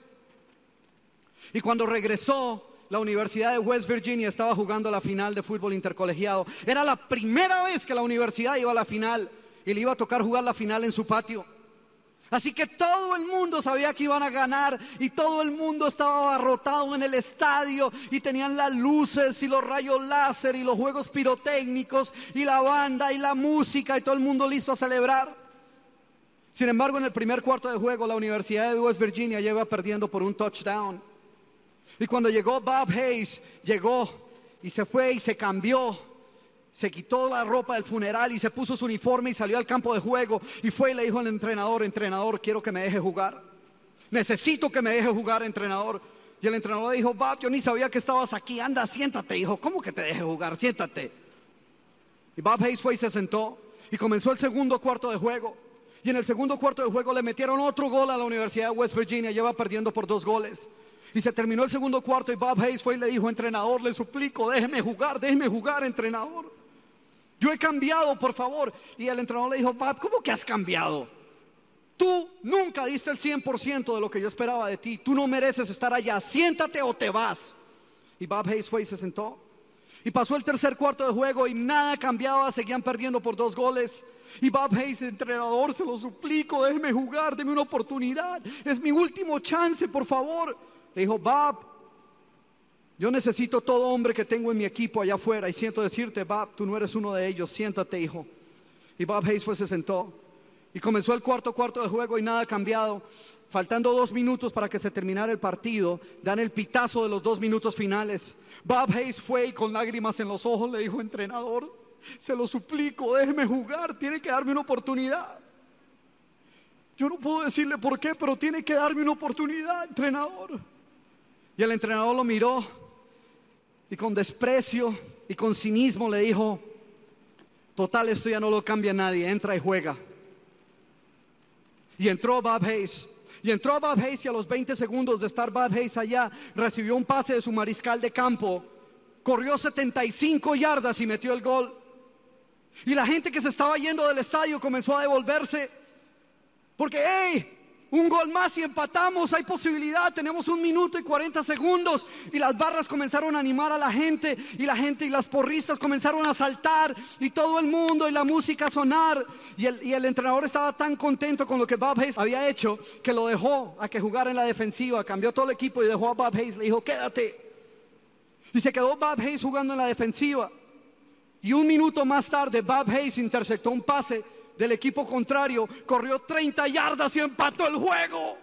Y cuando regresó, la Universidad de West Virginia estaba jugando la final de fútbol intercolegiado. Era la primera vez que la universidad iba a la final y le iba a tocar jugar la final en su patio. Así que todo el mundo sabía que iban a ganar y todo el mundo estaba abarrotado en el estadio y tenían las luces y los rayos láser y los juegos pirotécnicos y la banda y la música y todo el mundo listo a celebrar. Sin embargo, en el primer cuarto de juego la Universidad de West Virginia lleva perdiendo por un touchdown. Y cuando llegó Bob Hayes, llegó y se fue y se cambió se quitó la ropa del funeral y se puso su uniforme y salió al campo de juego y fue y le dijo al entrenador, entrenador, quiero que me deje jugar. Necesito que me deje jugar, entrenador. Y el entrenador le dijo, Bob, yo ni sabía que estabas aquí, anda, siéntate, hijo, ¿cómo que te deje jugar? Siéntate. Y Bob Hayes fue y se sentó y comenzó el segundo cuarto de juego. Y en el segundo cuarto de juego le metieron otro gol a la Universidad de West Virginia, lleva perdiendo por dos goles. Y se terminó el segundo cuarto y Bob Hayes fue y le dijo, entrenador, le suplico, déjeme jugar, déjeme jugar, entrenador. Yo he cambiado, por favor. Y el entrenador le dijo, Bob, ¿cómo que has cambiado? Tú nunca diste el 100% de lo que yo esperaba de ti. Tú no mereces estar allá. Siéntate o te vas. Y Bob Hayes fue y se sentó. Y pasó el tercer cuarto de juego y nada cambiaba. Seguían perdiendo por dos goles. Y Bob Hayes, entrenador, se lo suplico, déjeme jugar, déme una oportunidad. Es mi último chance, por favor. Le dijo, Bob, yo necesito todo hombre que tengo en mi equipo allá afuera y siento decirte, Bob, tú no eres uno de ellos, siéntate, hijo. Y Bob Hayes fue, se sentó Y comenzó el cuarto cuarto de juego y nada cambiado. Faltando dos minutos para que se terminara el partido, dan el pitazo de los dos minutos finales. Bob Hayes fue y con lágrimas en los ojos le dijo, entrenador, se lo suplico, déjeme jugar, tiene que darme una oportunidad. Yo no puedo decirle por qué, pero tiene que darme una oportunidad, entrenador. Y el entrenador lo miró y con desprecio y con cinismo le dijo, total, esto ya no lo cambia nadie, entra y juega. Y entró Bob Hayes. Y entró Bob Hayes y a los 20 segundos de estar Bob Hayes allá, recibió un pase de su mariscal de campo, corrió 75 yardas y metió el gol. Y la gente que se estaba yendo del estadio comenzó a devolverse. Porque, hey, un gol más y empatamos, hay posibilidad, tenemos un minuto y 40 segundos. Y las barras comenzaron a animar a la gente y la gente y las porristas comenzaron a saltar y todo el mundo y la música a sonar. Y el, y el entrenador estaba tan contento con lo que Bob Hayes había hecho que lo dejó a que jugara en la defensiva, cambió todo el equipo y dejó a Bob Hayes, le dijo, quédate. Y se quedó Bob Hayes jugando en la defensiva. Y un minuto más tarde, Bob Hayes interceptó un pase del equipo contrario, corrió 30 yardas y empató el juego.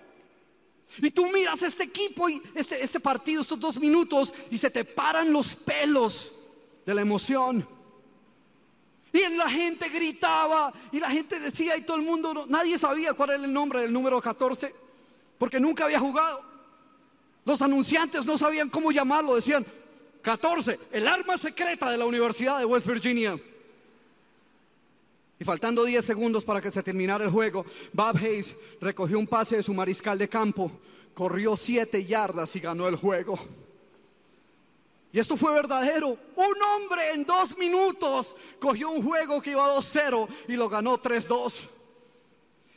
Y tú miras este equipo y este, este partido, estos dos minutos, y se te paran los pelos de la emoción. Y la gente gritaba y la gente decía y todo el mundo, nadie sabía cuál era el nombre del número 14, porque nunca había jugado. Los anunciantes no sabían cómo llamarlo, decían 14, el arma secreta de la Universidad de West Virginia. Y faltando 10 segundos para que se terminara el juego, Bob Hayes recogió un pase de su mariscal de campo, corrió 7 yardas y ganó el juego. Y esto fue verdadero. Un hombre en dos minutos cogió un juego que iba 2-0 y lo ganó 3-2.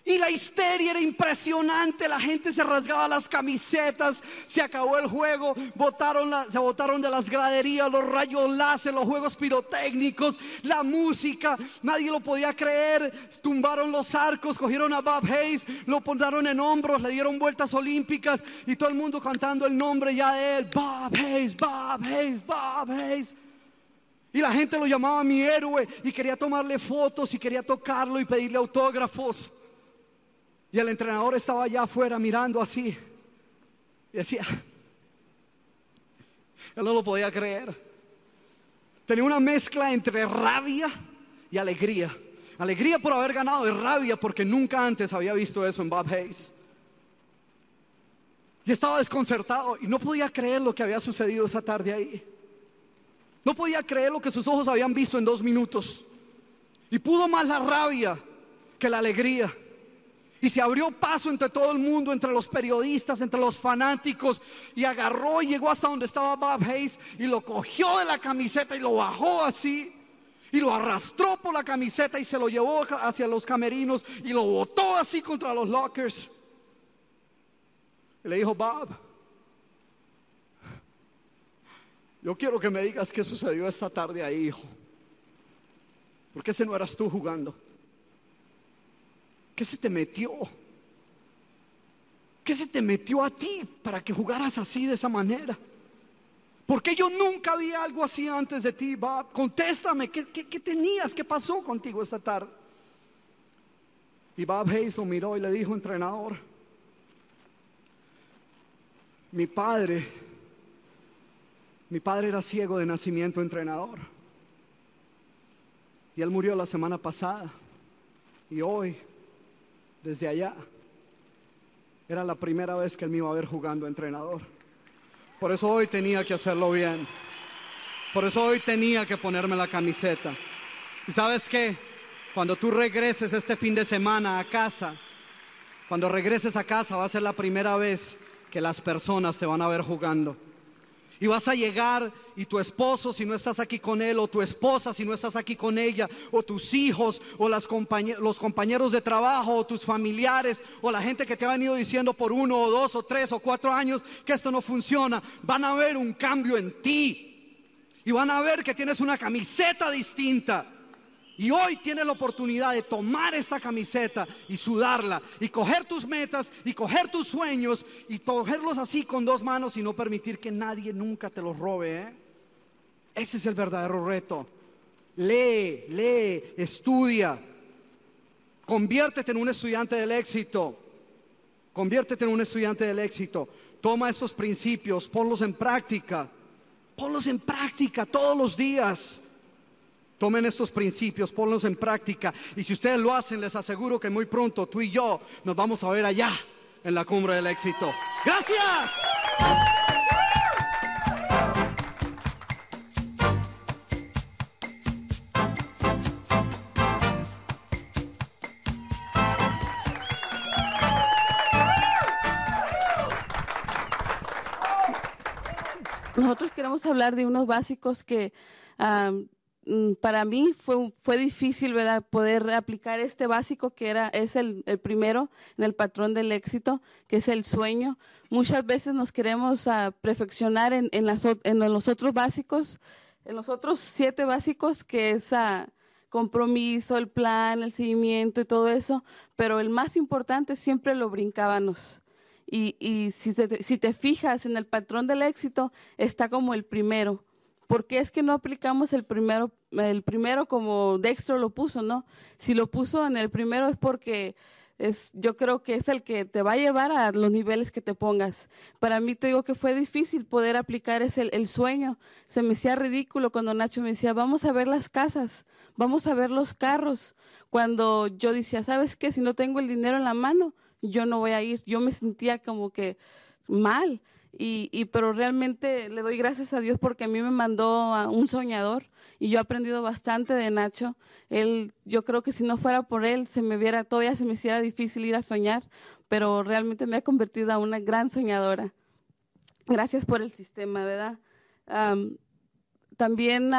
Y la histeria era impresionante, la gente se rasgaba las camisetas, se acabó el juego, se botaron de las graderías, los rayos láser, los juegos pirotécnicos, la música, nadie lo podía creer, tumbaron los arcos, cogieron a Bob Hayes, lo pondieron en hombros, le dieron vueltas olímpicas y todo el mundo cantando el nombre ya de él, Bob Hayes, Bob Hayes, Bob Hayes. Y la gente lo llamaba mi héroe y quería tomarle fotos y quería tocarlo y pedirle autógrafos. Y el entrenador estaba allá afuera mirando así. Y decía, él no lo podía creer. Tenía una mezcla entre rabia y alegría. Alegría por haber ganado y rabia porque nunca antes había visto eso en Bob Hayes. Y estaba desconcertado y no podía creer lo que había sucedido esa tarde ahí. No podía creer lo que sus ojos habían visto en dos minutos. Y pudo más la rabia que la alegría. Y se abrió paso entre todo el mundo, entre los periodistas, entre los fanáticos. Y agarró y llegó hasta donde estaba Bob Hayes y lo cogió de la camiseta y lo bajó así. Y lo arrastró por la camiseta y se lo llevó hacia los camerinos y lo botó así contra los lockers. Y le dijo, Bob, yo quiero que me digas qué sucedió esta tarde ahí, hijo. Porque ese no eras tú jugando. ¿Qué se te metió? ¿Qué se te metió a ti para que jugaras así de esa manera? Porque yo nunca vi algo así antes de ti, Bob. Contéstame, ¿qué, tenías? ¿Qué pasó contigo esta tarde? Y Bob Hayes lo miró y le dijo, entrenador, mi padre, mi padre era ciego de nacimiento, entrenador. Y él murió la semana pasada. Y hoy desde allá. Era la primera vez que él me iba a ver jugando entrenador. Por eso hoy tenía que hacerlo bien. Por eso hoy tenía que ponerme la camiseta. ¿Y sabes qué? Cuando tú regreses este fin de semana a casa, cuando regreses a casa va a ser la primera vez que las personas te van a ver jugando. Y vas a llegar y tu esposo, si no estás aquí con él, o tu esposa, si no estás aquí con ella, o tus hijos, o los compañeros de trabajo, o tus familiares, o la gente que te ha venido diciendo por uno, o dos, o tres, o cuatro años que esto no funciona, van a ver un cambio en ti. Y van a ver que tienes una camiseta distinta. Y hoy tienes la oportunidad de tomar esta camiseta y sudarla y coger tus metas y coger tus sueños y cogerlos así con dos manos y no permitir que nadie nunca te los robe. ¿eh? Ese es el verdadero reto. Lee, lee, estudia. Conviértete en un estudiante del éxito. Conviértete en un estudiante del éxito. Toma estos principios, ponlos en práctica. Ponlos en práctica todos los días. Tomen estos principios, ponlos en práctica. Y si ustedes lo hacen, les aseguro que muy pronto tú y yo nos vamos a ver allá en la cumbre del éxito. Gracias. Nosotros queremos hablar de unos básicos que para mí fue, fue difícil ¿verdad? poder aplicar este básico que era, es el, primero en el patrón del éxito, que es el sueño. Muchas veces nos queremos uh, perfeccionar en, en, las, en, los otros básicos, en los otros siete básicos, que es uh, compromiso, el plan, el seguimiento y todo eso, pero el más importante siempre lo brincábamos. Y, si, te, fijas en el patrón del éxito, está como el primero. ¿Por qué es que no aplicamos el primero, el primero como Dexter lo puso, no? Si lo puso en el primero es porque es, yo creo que es el que te va a llevar a los niveles que te pongas. Para mí te digo que fue difícil poder aplicar ese, el sueño. Se me hacía ridículo cuando Nacho me decía, vamos a ver las casas, vamos a ver los carros. Cuando yo decía, ¿sabes qué? Si no tengo el dinero en la mano, yo no voy a ir. Yo me sentía como que mal. Y, pero realmente le doy gracias a Dios porque a mí me mandó a un soñador y yo he aprendido bastante de Nacho. Él, yo creo que si no fuera por él, se me viera, todavía se me hiciera difícil ir a soñar, pero realmente me ha convertido a una gran soñadora. Gracias por el sistema, ¿verdad? también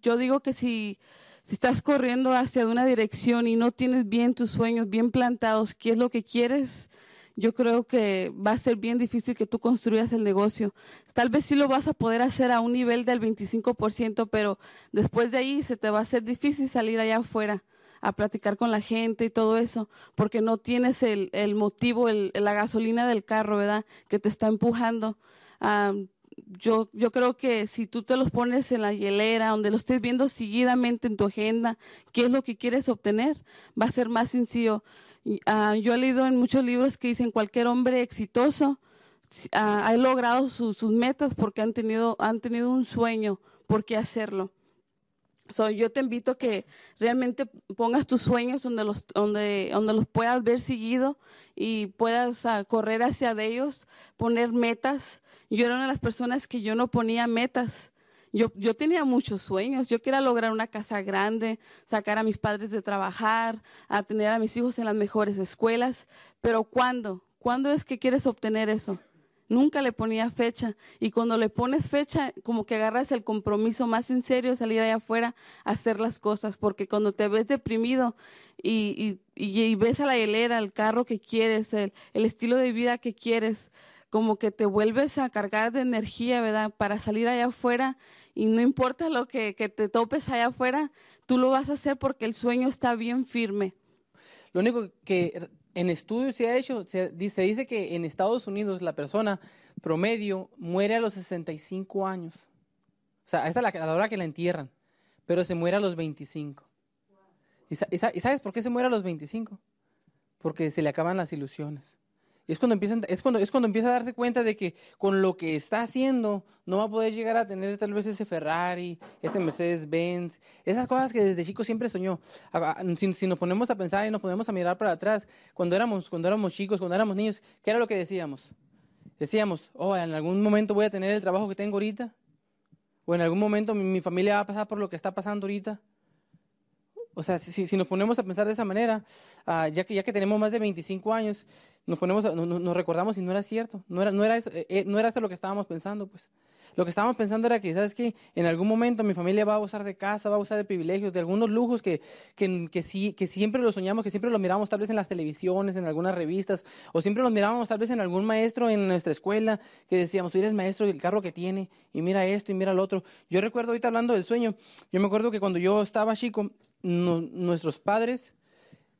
yo digo que si si estás corriendo hacia una dirección y no tienes bien tus sueños bien plantados, qué es lo que quieres, yo creo que va a ser bien difícil que tú construyas el negocio. Tal vez sí lo vas a poder hacer a un nivel del 25%, pero después de ahí se te va a hacer difícil salir allá afuera a platicar con la gente y todo eso, porque no tienes el, motivo, la gasolina del carro, ¿verdad? Que te está empujando yo, yo creo que si tú te los pones en la hielera, donde lo estés viendo seguidamente en tu agenda, qué es lo que quieres obtener, va a ser más sencillo. Uh, yo he leído en muchos libros que dicen cualquier hombre exitoso uh, ha logrado sus metas porque han tenido, han tenido un sueño por qué hacerlo. So, yo te invito a que realmente pongas tus sueños donde los, donde, donde los puedas ver seguido y puedas uh, correr hacia de ellos, poner metas yo era una de las personas que yo no ponía metas. Yo, tenía muchos sueños. Yo quería lograr una casa grande, sacar a mis padres de trabajar, a tener a mis hijos en las mejores escuelas. Pero ¿cuándo? ¿Cuándo es que quieres obtener eso? Nunca le ponía fecha. Y cuando le pones fecha, como que agarras el compromiso más en serio, salir allá afuera a hacer las cosas. Porque cuando te ves deprimido y, y, ves a la hilera, el carro que quieres, el, el estilo de vida que quieres, como que te vuelves a cargar de energía, ¿verdad? Para salir allá afuera y no importa lo que, te topes allá afuera, tú lo vas a hacer porque el sueño está bien firme. Lo único que en estudios se ha hecho, se dice, que en Estados Unidos la persona promedio muere a los 65 años. O sea, esta es la, la hora que la entierran, pero se muere a los 25. ¿Y sabes por qué se muere a los 25? Porque se le acaban las ilusiones. Es cuando, empiezan, es, cuando, es cuando empieza a darse cuenta de que con lo que está haciendo no va a poder llegar a tener tal vez ese Ferrari, ese Mercedes-Benz, esas cosas que desde chico siempre soñó. Si, si, nos ponemos a pensar y nos ponemos a mirar para atrás, cuando éramos, cuando éramos chicos, cuando éramos niños, ¿qué era lo que decíamos? Decíamos, oh, en algún momento voy a tener el trabajo que tengo ahorita, o en algún momento mi, mi familia va a pasar por lo que está pasando ahorita. O sea, si, si, nos ponemos a pensar de esa manera, uh, ya, que, ya que tenemos más de 25 años, nos, ponemos nos, recordamos y no era cierto, no era, no, era eso, eh, eh, no era eso lo que estábamos pensando, pues. Lo que estábamos pensando era que, ¿sabes qué? En algún momento mi familia va a usar de casa, va a usar de privilegios, de algunos lujos que, que, que, sí, que siempre los soñamos, que siempre los miramos tal vez en las televisiones, en algunas revistas, o siempre los mirábamos tal vez en algún maestro en nuestra escuela, que decíamos, tú eres maestro del carro que tiene, y mira esto y mira lo otro. Yo recuerdo ahorita hablando del sueño, yo me acuerdo que cuando yo estaba chico, nuestros padres,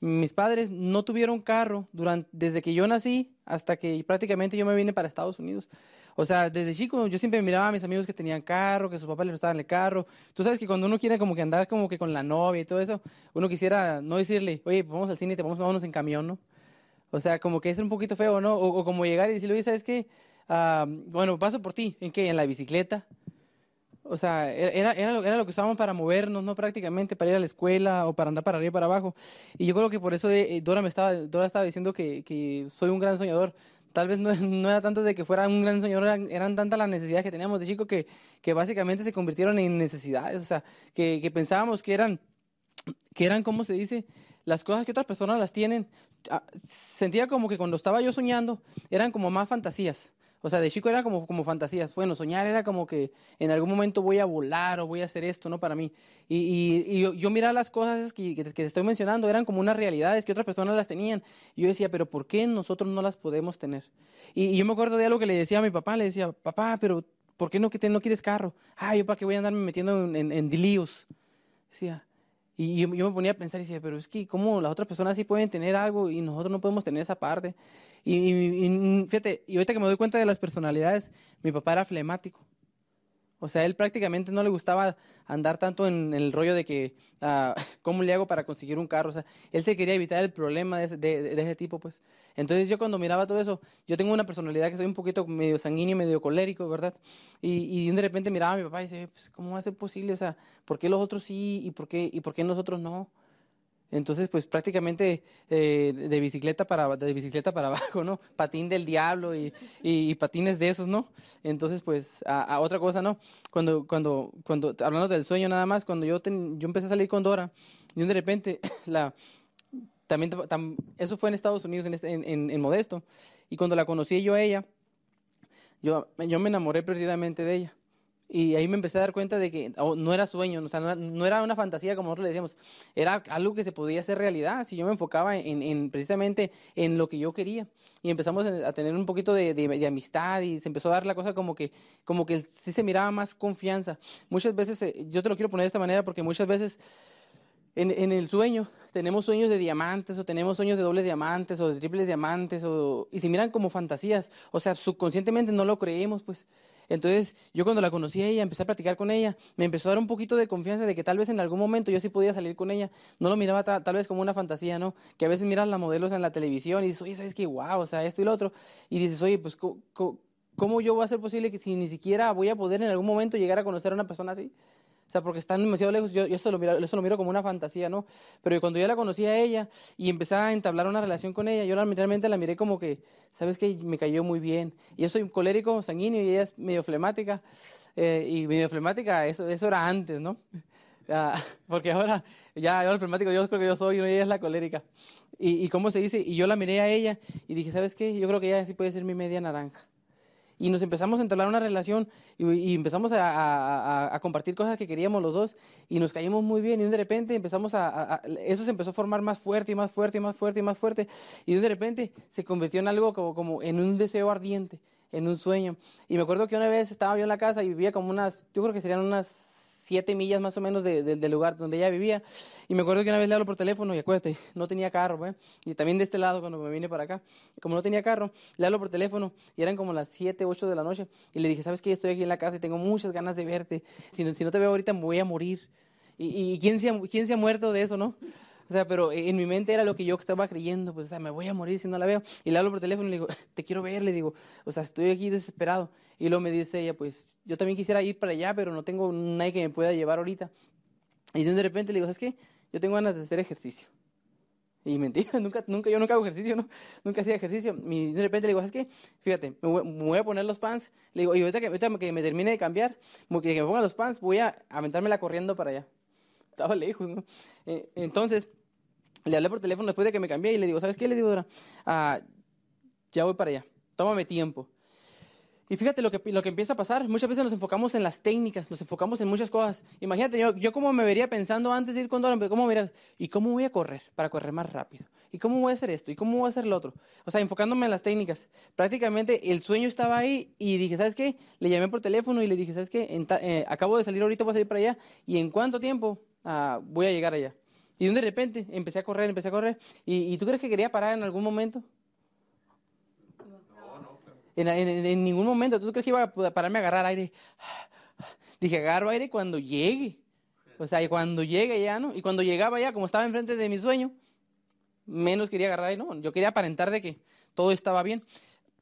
mis padres no tuvieron carro durante, desde que yo nací hasta que prácticamente yo me vine para Estados Unidos. O sea, desde chico yo siempre miraba a mis amigos que tenían carro, que sus papás les prestaban el carro. Tú sabes que cuando uno quiere como que andar como que con la novia y todo eso, uno quisiera no decirle, oye, pues vamos al cine te vamos a vámonos en camión, ¿no? O sea, como que es un poquito feo, ¿no? O, como llegar y decirle, oye, ¿sabes qué? Ah, bueno, paso por ti. ¿En qué? ¿En la bicicleta? O sea, era, era, lo, era lo que usábamos para movernos, ¿no? Prácticamente, para ir a la escuela o para andar para arriba y para abajo. Y yo creo que por eso eh, Dora me estaba, Dora estaba diciendo que, que soy un gran soñador tal vez no, no, era tanto de que fuera un gran soñador, eran, eran, tantas las necesidades que teníamos de chico que, que básicamente se convirtieron en necesidades, o sea, que, que, pensábamos que eran, que eran, ¿cómo se dice? Las cosas que otras personas las tienen. Ah, sentía como que cuando estaba yo soñando, eran como más fantasías. O sea, de chico era como, como fantasías. Bueno, soñar era como que en algún momento voy a volar o voy a hacer esto, ¿no? Para mí. Y, y, y yo, yo, miraba las cosas que, que, que, te estoy mencionando, eran como unas realidades que otras personas las tenían. Y yo decía, pero ¿por qué nosotros no las podemos tener? Y, y yo me acuerdo de algo que le decía a mi papá, le decía, papá, pero ¿por qué no, que te, no quieres carro? Ah, yo para qué voy a andarme metiendo en, en, en. Decía, y yo, yo, me ponía a pensar y decía, pero es que cómo las otras personas sí pueden tener algo y nosotros no podemos tener esa parte. Y, y, y, fíjate, y ahorita que me doy cuenta de las personalidades, mi papá era flemático. O sea, él prácticamente no le gustaba andar tanto en, el rollo de que, uh, ¿cómo le hago para conseguir un carro? O sea, él se quería evitar el problema de ese, de ese, tipo, pues. Entonces yo cuando miraba todo eso, yo tengo una personalidad que soy un poquito medio sanguíneo, medio colérico, ¿verdad? Y, y de repente miraba a mi papá y decía, pues, ¿cómo va a ser posible? O sea, ¿por qué los otros sí y por qué, y por qué nosotros no? Entonces, pues prácticamente eh, de bicicleta para de bicicleta para abajo, ¿no? Patín del diablo y, y, patines de esos, ¿no? Entonces, pues a, otra cosa, ¿no? Cuando cuando cuando hablando del sueño nada más, cuando yo ten, yo empecé a salir con Dora y de repente la también tam, eso fue en Estados Unidos en, este, en, en, en, Modesto y cuando la conocí yo a ella, yo yo me enamoré perdidamente de ella. Y ahí me empecé a dar cuenta de que oh, no era sueño, o sea, no, no, era una fantasía como nosotros le decíamos, era algo que se podía hacer realidad si yo me enfocaba en, en precisamente en lo que yo quería. Y empezamos a tener un poquito de, de, de, amistad y se empezó a dar la cosa como que, como que sí se miraba más confianza. Muchas veces, eh, yo te lo quiero poner de esta manera porque muchas veces en, el sueño tenemos sueños de diamantes o tenemos sueños de dobles diamantes o de triples diamantes y se miran como fantasías. O sea, subconscientemente no lo creemos, pues. Entonces, yo cuando la conocí a ella, empecé a platicar con ella, me empezó a dar un poquito de confianza de que tal vez en algún momento yo sí podía salir con ella. No lo miraba ta, tal vez como una fantasía, ¿no? Que a veces miras las modelos en la televisión y dices, oye, ¿sabes qué? Wow, o sea, esto y lo otro. Y dices, oye, pues, ¿cómo yo voy a ser posible que si ni siquiera voy a poder en algún momento llegar a conocer a una persona así? O sea, porque están demasiado lejos, yo, yo eso, lo miro, eso lo miro como una fantasía, ¿no? Pero cuando yo la conocí a ella y empecé a entablar una relación con ella, yo literalmente la miré como que, ¿sabes qué? Me cayó muy bien. Y yo soy colérico, sanguíneo y ella es medio flemática. Eh, y medio flemática, eso, eso era antes, ¿no? Uh, porque ahora, ya, yo el flemático, yo creo que yo soy, y ella es la colérica. Y, y cómo se dice, y yo la miré a ella y dije, ¿sabes qué? Yo creo que ella sí puede ser mi media naranja y nos empezamos a entablar una relación y, empezamos a, compartir cosas que queríamos los dos y nos caímos muy bien y de repente empezamos a, eso se empezó a formar más fuerte y más fuerte y más fuerte y más fuerte y de repente se convirtió en algo como, como en un deseo ardiente, en un sueño. Y me acuerdo que una vez estaba yo en la casa y vivía como unas, yo creo que serían unas siete millas más o menos de, de, del lugar donde ella vivía. Y me acuerdo que una vez le hablo por teléfono y acuérdate, no tenía carro, ¿eh? Y también de este lado cuando me vine para acá, como no tenía carro, le hablo por teléfono y eran como las 7, 8 de la noche. Y le dije, ¿sabes qué? Estoy aquí en la casa y tengo muchas ganas de verte. Si no, si no te veo ahorita me voy a morir. ¿Y, quién, se quién se ha muerto de eso, no? O sea, pero en mi mente era lo que yo estaba creyendo, pues, o sea, me voy a morir si no la veo. Y le hablo por teléfono y le digo, te quiero ver, le digo, o sea, estoy aquí desesperado. Y luego me dice ella, pues, yo también quisiera ir para allá, pero no tengo nadie que me pueda llevar ahorita. Y de repente le digo, ¿sabes qué? Yo tengo ganas de hacer ejercicio. Y mentira, nunca, nunca, yo nunca hago ejercicio, ¿no? Nunca hacía ejercicio. Y de repente le digo, ¿sabes qué? Fíjate, me voy, a poner los pants. Le digo, y ahorita que, ahorita que me termine de cambiar, que me ponga los pants, voy a aventármela corriendo para allá. Estaba lejos, ¿no? Eh, entonces, le hablé por teléfono después de que me cambié y le digo, ¿sabes qué? Le digo, Dora, ah, ya voy para allá, tómame tiempo. Y fíjate lo que, lo que empieza a pasar, muchas veces nos enfocamos en las técnicas, nos enfocamos en muchas cosas. Imagínate, yo, yo cómo me vería pensando antes de ir con Dora, cómo me ¿y cómo voy a correr para correr más rápido? ¿Y cómo voy a hacer esto? ¿Y cómo voy a hacer lo otro? O sea, enfocándome en las técnicas. Prácticamente el sueño estaba ahí y dije, ¿sabes qué? Le llamé por teléfono y le dije, ¿sabes qué? Eh, acabo de salir ahorita, voy a salir para allá y en cuánto tiempo voy a llegar allá. Y de repente empecé a correr, empecé a correr. ¿Y, tú crees que quería parar en algún momento? No, no, en ningún momento. ¿Tú crees que iba a pararme a agarrar aire? Dije, agarro aire cuando llegue. O sea, y cuando llegue ya, ¿no? Y cuando llegaba ya, como estaba enfrente de mi sueño, menos quería agarrar aire, ¿no? Yo quería aparentar de que todo estaba bien.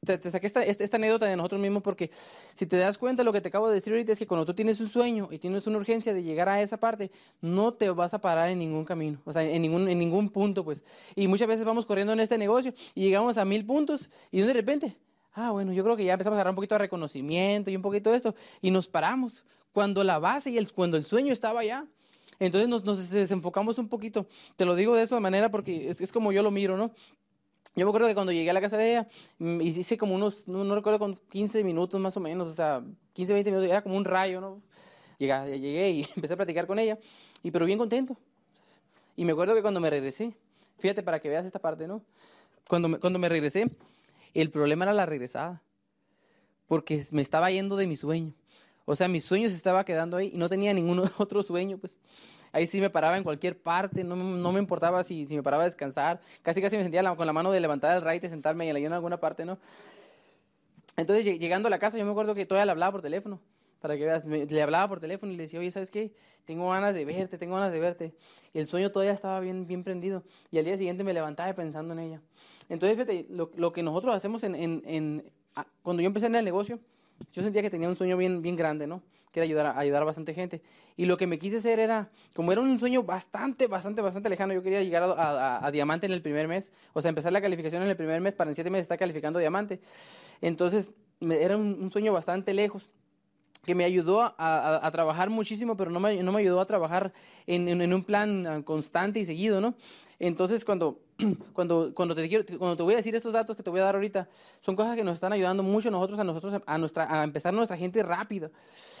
Te, saqué esta, esta, esta anécdota de nosotros mismos porque si te das cuenta, lo que te acabo de decir ahorita es que cuando tú tienes un sueño y tienes una urgencia de llegar a esa parte, no te vas a parar en ningún camino, o sea, en ningún, en ningún punto, pues. Y muchas veces vamos corriendo en este negocio y llegamos a mil puntos y de repente, ah, bueno, yo creo que ya empezamos a agarrar un poquito de reconocimiento y un poquito de esto y nos paramos cuando la base y el, cuando el sueño estaba allá. Entonces nos, nos desenfocamos un poquito. Te lo digo de esa manera porque es, es como yo lo miro, ¿no? Yo me acuerdo que cuando llegué a la casa de ella, mm, hice como unos, no, no recuerdo, con 15 minutos más o menos, o sea, 15, 20 minutos, era como un rayo, ¿no? Llegué, llegué y empecé a platicar con ella, y pero bien contento. Y me acuerdo que cuando me regresé, fíjate para que veas esta parte, ¿no? Cuando me, cuando me regresé, el problema era la regresada, porque me estaba yendo de mi sueño. O sea, mi sueño se estaba quedando ahí y no tenía ningún otro sueño, pues. Ahí sí me paraba en cualquier parte, no, no me importaba si, si me paraba a descansar. Casi casi me sentía la- con la mano de levantar el right sentarme y en alguna parte, ¿no? Entonces, lleg- llegando a la casa, yo me acuerdo que todavía le hablaba por teléfono, para que veas, me- le hablaba por teléfono y le decía, oye, ¿sabes qué? Tengo ganas de verte, tengo ganas de verte. Y el sueño todavía estaba bien, bien prendido. Y al día siguiente me levantaba pensando en ella. Entonces, fíjate, lo, lo que nosotros hacemos en, en, en- cuando yo empecé en el negocio, yo sentía que tenía un sueño bien, bien grande, ¿no? Que era ayudar a, ayudar bastante gente. Y lo que me quise hacer era, como era un sueño bastante, bastante, bastante lejano, yo quería llegar a, a- diamante en el primer mes, o sea, empezar la calificación en el primer mes, para en siete meses estar calificando diamante. Entonces, era un, sueño bastante lejos que me ayudó a, a- trabajar muchísimo, pero no me, no me ayudó a trabajar en, en- en un plan ah, constante y seguido, ¿no? Entonces, cuando, cuando, cuando, te quiero, cuando te voy a decir estos datos que te voy a dar ahorita, son cosas que nos están ayudando mucho nosotros, a nosotros, a, nuestra, a empezar nuestra gente rápido.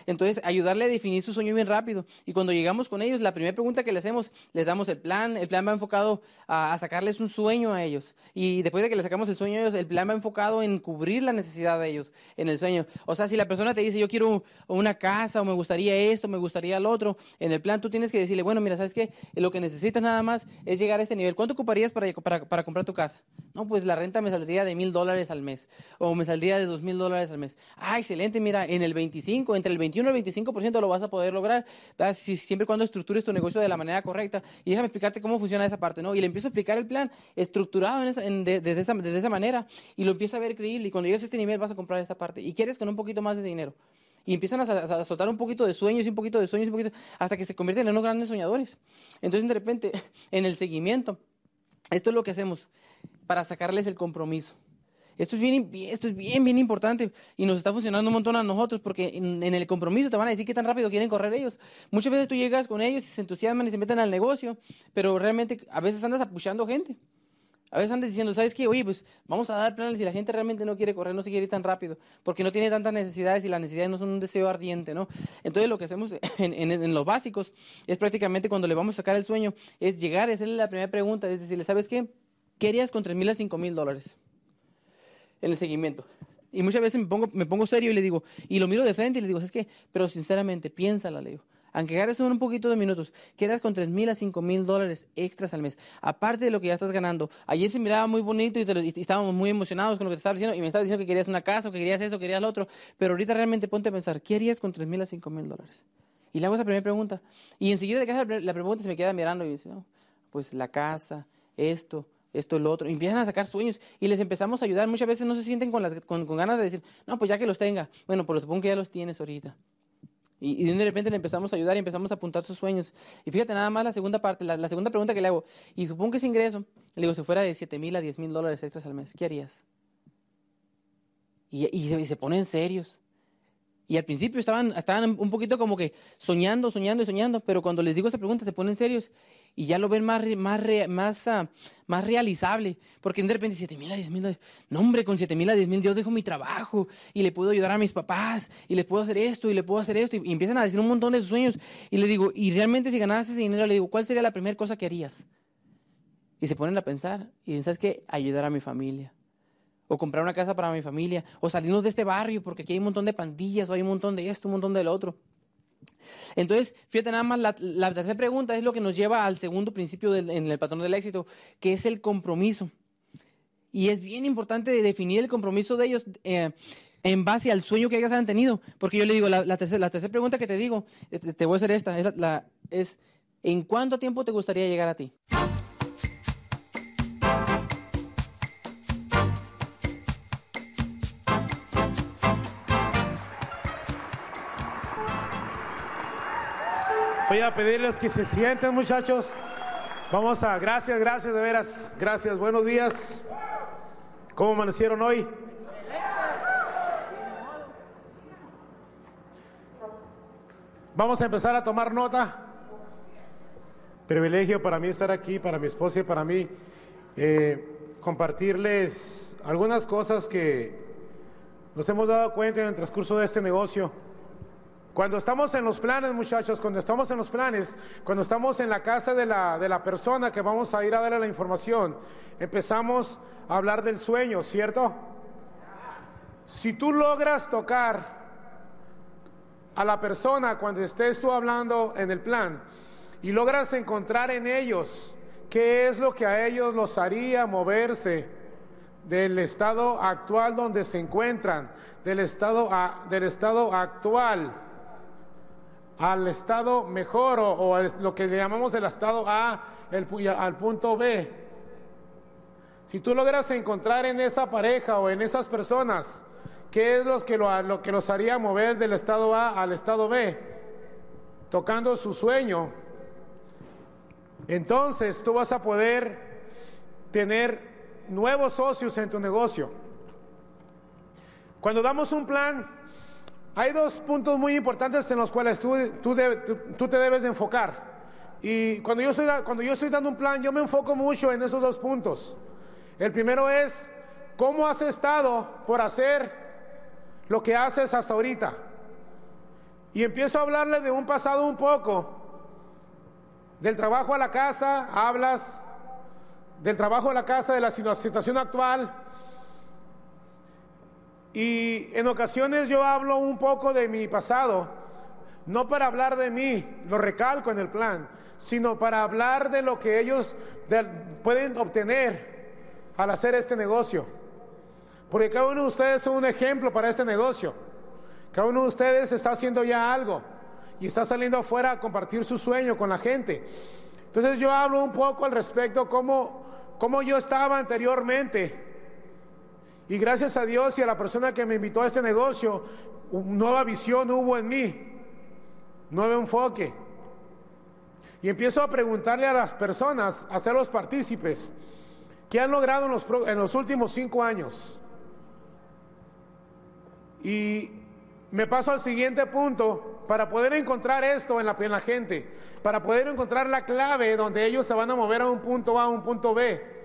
Entonces, ayudarle a definir su sueño bien rápido. Y cuando llegamos con ellos, la primera pregunta que le hacemos, les damos el plan. El plan va enfocado a, a sacarles un sueño a ellos. Y después de que les sacamos el sueño a ellos, el plan va enfocado en cubrir la necesidad de ellos en el sueño. O sea, si la persona te dice, yo quiero una casa, o me gustaría esto, me gustaría lo otro, en el plan tú tienes que decirle, bueno, mira, ¿sabes qué? Lo que necesitas nada más es llegar a este nivel. ¿Cuánto ocuparías para, para, comprar tu casa? No, pues la renta me saldría de mil dólares al mes, o me saldría de dos mil dólares al mes. Ah, excelente, mira, en el 25, entre el 21 y el 25% lo vas a poder lograr. Si, siempre cuando estructures tu negocio de la manera correcta. Y déjame explicarte cómo funciona esa parte, ¿no? Y le empiezo a explicar el plan estructurado en esa, manera, y lo empieza a ver creíble, y cuando llegas a este nivel vas a comprar esta parte, y quieres con un poquito más de dinero. Y empiezan a, a soltar un poquito de sueños y un poquito de sueños y un poquito, hasta que se convierten en unos grandes soñadores. Entonces, de repente, en el seguimiento, esto es lo que hacemos para sacarles el compromiso. Esto es bien, esto es bien, bien importante y nos está funcionando un montón a nosotros porque en, en el compromiso te van a decir qué tan rápido quieren correr ellos. Muchas veces tú llegas con ellos y se entusiasman y se meten al negocio, pero realmente a veces andas apuchando gente. A veces andas diciendo, ¿sabes qué? Oye, pues vamos a dar planes y la gente realmente no quiere correr, no se quiere ir tan rápido, porque no tiene tantas necesidades y las necesidades no son un deseo ardiente, ¿no? Entonces lo que hacemos en, en, los básicos es prácticamente cuando le vamos a sacar el sueño, es llegar y hacerle la primera pregunta, es decirle, ¿sabes qué? ¿Qué harías con 3 mil a 5 mil dólares? En el seguimiento. Y muchas veces me pongo, me pongo serio y le digo, y lo miro de frente y le digo, es que, pero sinceramente, piénsala, le digo. Aunque agarres un poquito de minutos, quedas con 3 mil a 5 mil dólares extras al mes, aparte de lo que ya estás ganando. Ayer se miraba muy bonito y, estábamos muy emocionados con lo que te estaba diciendo, y me estabas diciendo que querías una casa, o que querías esto, que querías lo otro, pero ahorita realmente ponte a pensar, ¿qué harías con 3 mil a 5 mil dólares? Y le hago esa primera pregunta. Y enseguida de hace la pre- la pregunta se me queda mirando y dice, no, pues la casa, esto, esto, lo otro. Y empiezan a sacar sueños y les empezamos a ayudar. Muchas veces no se sienten con, con, ganas de decir, no, pues ya que los tenga. Bueno, pero supongo que ya los tienes ahorita. Y, de repente le empezamos a ayudar y empezamos a apuntar sus sueños. Y fíjate nada más la segunda parte, la, la segunda pregunta que le hago. Y supongo que ese ingreso, le digo, si fuera de 7 mil a 10 mil dólares extras al mes, ¿qué harías? Y, y se, y se ponen serios. Y al principio estaban, estaban un poquito como que soñando, soñando y soñando, pero cuando les digo esa pregunta se ponen serios y ya lo ven más, más, más, ah, más realizable. Porque de repente 7 mil a 10 mil. No, hombre, con 7 mil a 10 mil yo dejo mi trabajo y le puedo ayudar a mis papás y le puedo hacer esto y le puedo hacer esto. Y, y empiezan a decir un montón de sus sueños. Y le digo, y realmente si ganaras ese dinero, le digo, ¿cuál sería la primera cosa que harías? Y se ponen a pensar y dicen, ¿sabes qué? Ayudar a mi familia o comprar una casa para mi familia, o salirnos de este barrio porque aquí hay un montón de pandillas, o hay un montón de esto, un montón del otro. Entonces, fíjate nada más, la, tercera pregunta es lo que nos lleva al segundo principio en el patrón del éxito, que es el compromiso. Y es bien importante definir el compromiso de ellos eh, en base al sueño que ellos han tenido. Porque yo le digo, la, la tercera pregunta que te digo, te, voy a hacer esta, es, es, ¿en cuánto tiempo te gustaría llegar a ti? A pedirles que se sienten, muchachos. Vamos a, gracias, gracias, de veras, gracias, buenos días. ¿Cómo amanecieron hoy? Vamos a empezar a tomar nota. Privilegio para mí estar aquí, para mi esposa y para mí, eh, compartirles algunas cosas que nos hemos dado cuenta en el transcurso de este negocio. Cuando estamos en los planes, muchachos, cuando estamos en los planes, cuando estamos en la casa de la, de la persona que vamos a ir a darle la información, empezamos a hablar del sueño, ¿cierto? Si tú logras tocar a la persona cuando estés tú hablando en el plan y logras encontrar en ellos qué es lo que a ellos los haría moverse del estado actual donde se encuentran, del estado, del estado actual al estado mejor o, lo que le llamamos el estado A al punto B. Si tú logras encontrar en esa pareja o en esas personas qué es lo que, lo que los haría mover del estado A al estado B, tocando su sueño, entonces tú vas a poder tener nuevos socios en tu negocio. Cuando damos un plan, hay dos puntos muy importantes en los cuales tú, tú, te debes de enfocar. Y cuando yo, estoy, cuando yo estoy dando un plan, yo me enfoco mucho en esos dos puntos. El primero es cómo has estado por hacer lo que haces hasta ahorita. Y empiezo a hablarle de un pasado un poco. Del trabajo a la casa, hablas del trabajo a la casa, de la situación actual, y en ocasiones yo hablo un poco de mi pasado, no para hablar de mí, lo recalco en el plan, sino para hablar de lo que ellos pueden obtener al hacer este negocio. Porque cada uno de ustedes es un ejemplo para este negocio. Cada uno de ustedes está haciendo ya algo y está saliendo afuera a compartir su sueño con la gente. Entonces yo hablo un poco al respecto cómo, cómo yo estaba anteriormente y gracias a Dios y a la persona que me invitó a este negocio, nueva visión hubo en mí, nuevo enfoque. Y empiezo a preguntarle a las personas, a hacerlos partícipes, ¿qué han logrado en los, últimos cinco años? Y me paso al siguiente punto para poder encontrar esto en la, en la gente, para poder encontrar la clave donde ellos se van a mover a un punto A a un punto B.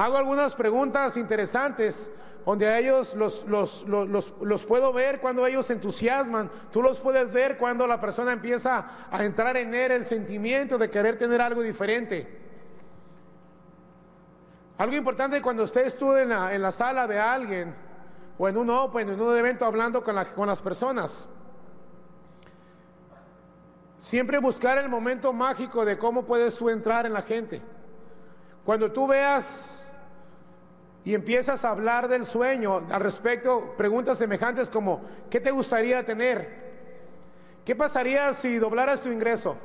Hago algunas preguntas interesantes donde a ellos los, los, puedo ver cuando ellos se entusiasman. Tú los puedes ver cuando la persona empieza a entrar en él el sentimiento de querer tener algo diferente. Algo importante cuando usted estuvo en la, la sala de alguien o en un open, en un evento hablando con, con las personas. Siempre buscar el momento mágico de cómo puedes tú entrar en la gente. Cuando tú veas y empiezas a hablar del sueño al respecto, preguntas semejantes como, ¿qué te gustaría tener? ¿Qué pasaría si doblaras tu ingreso?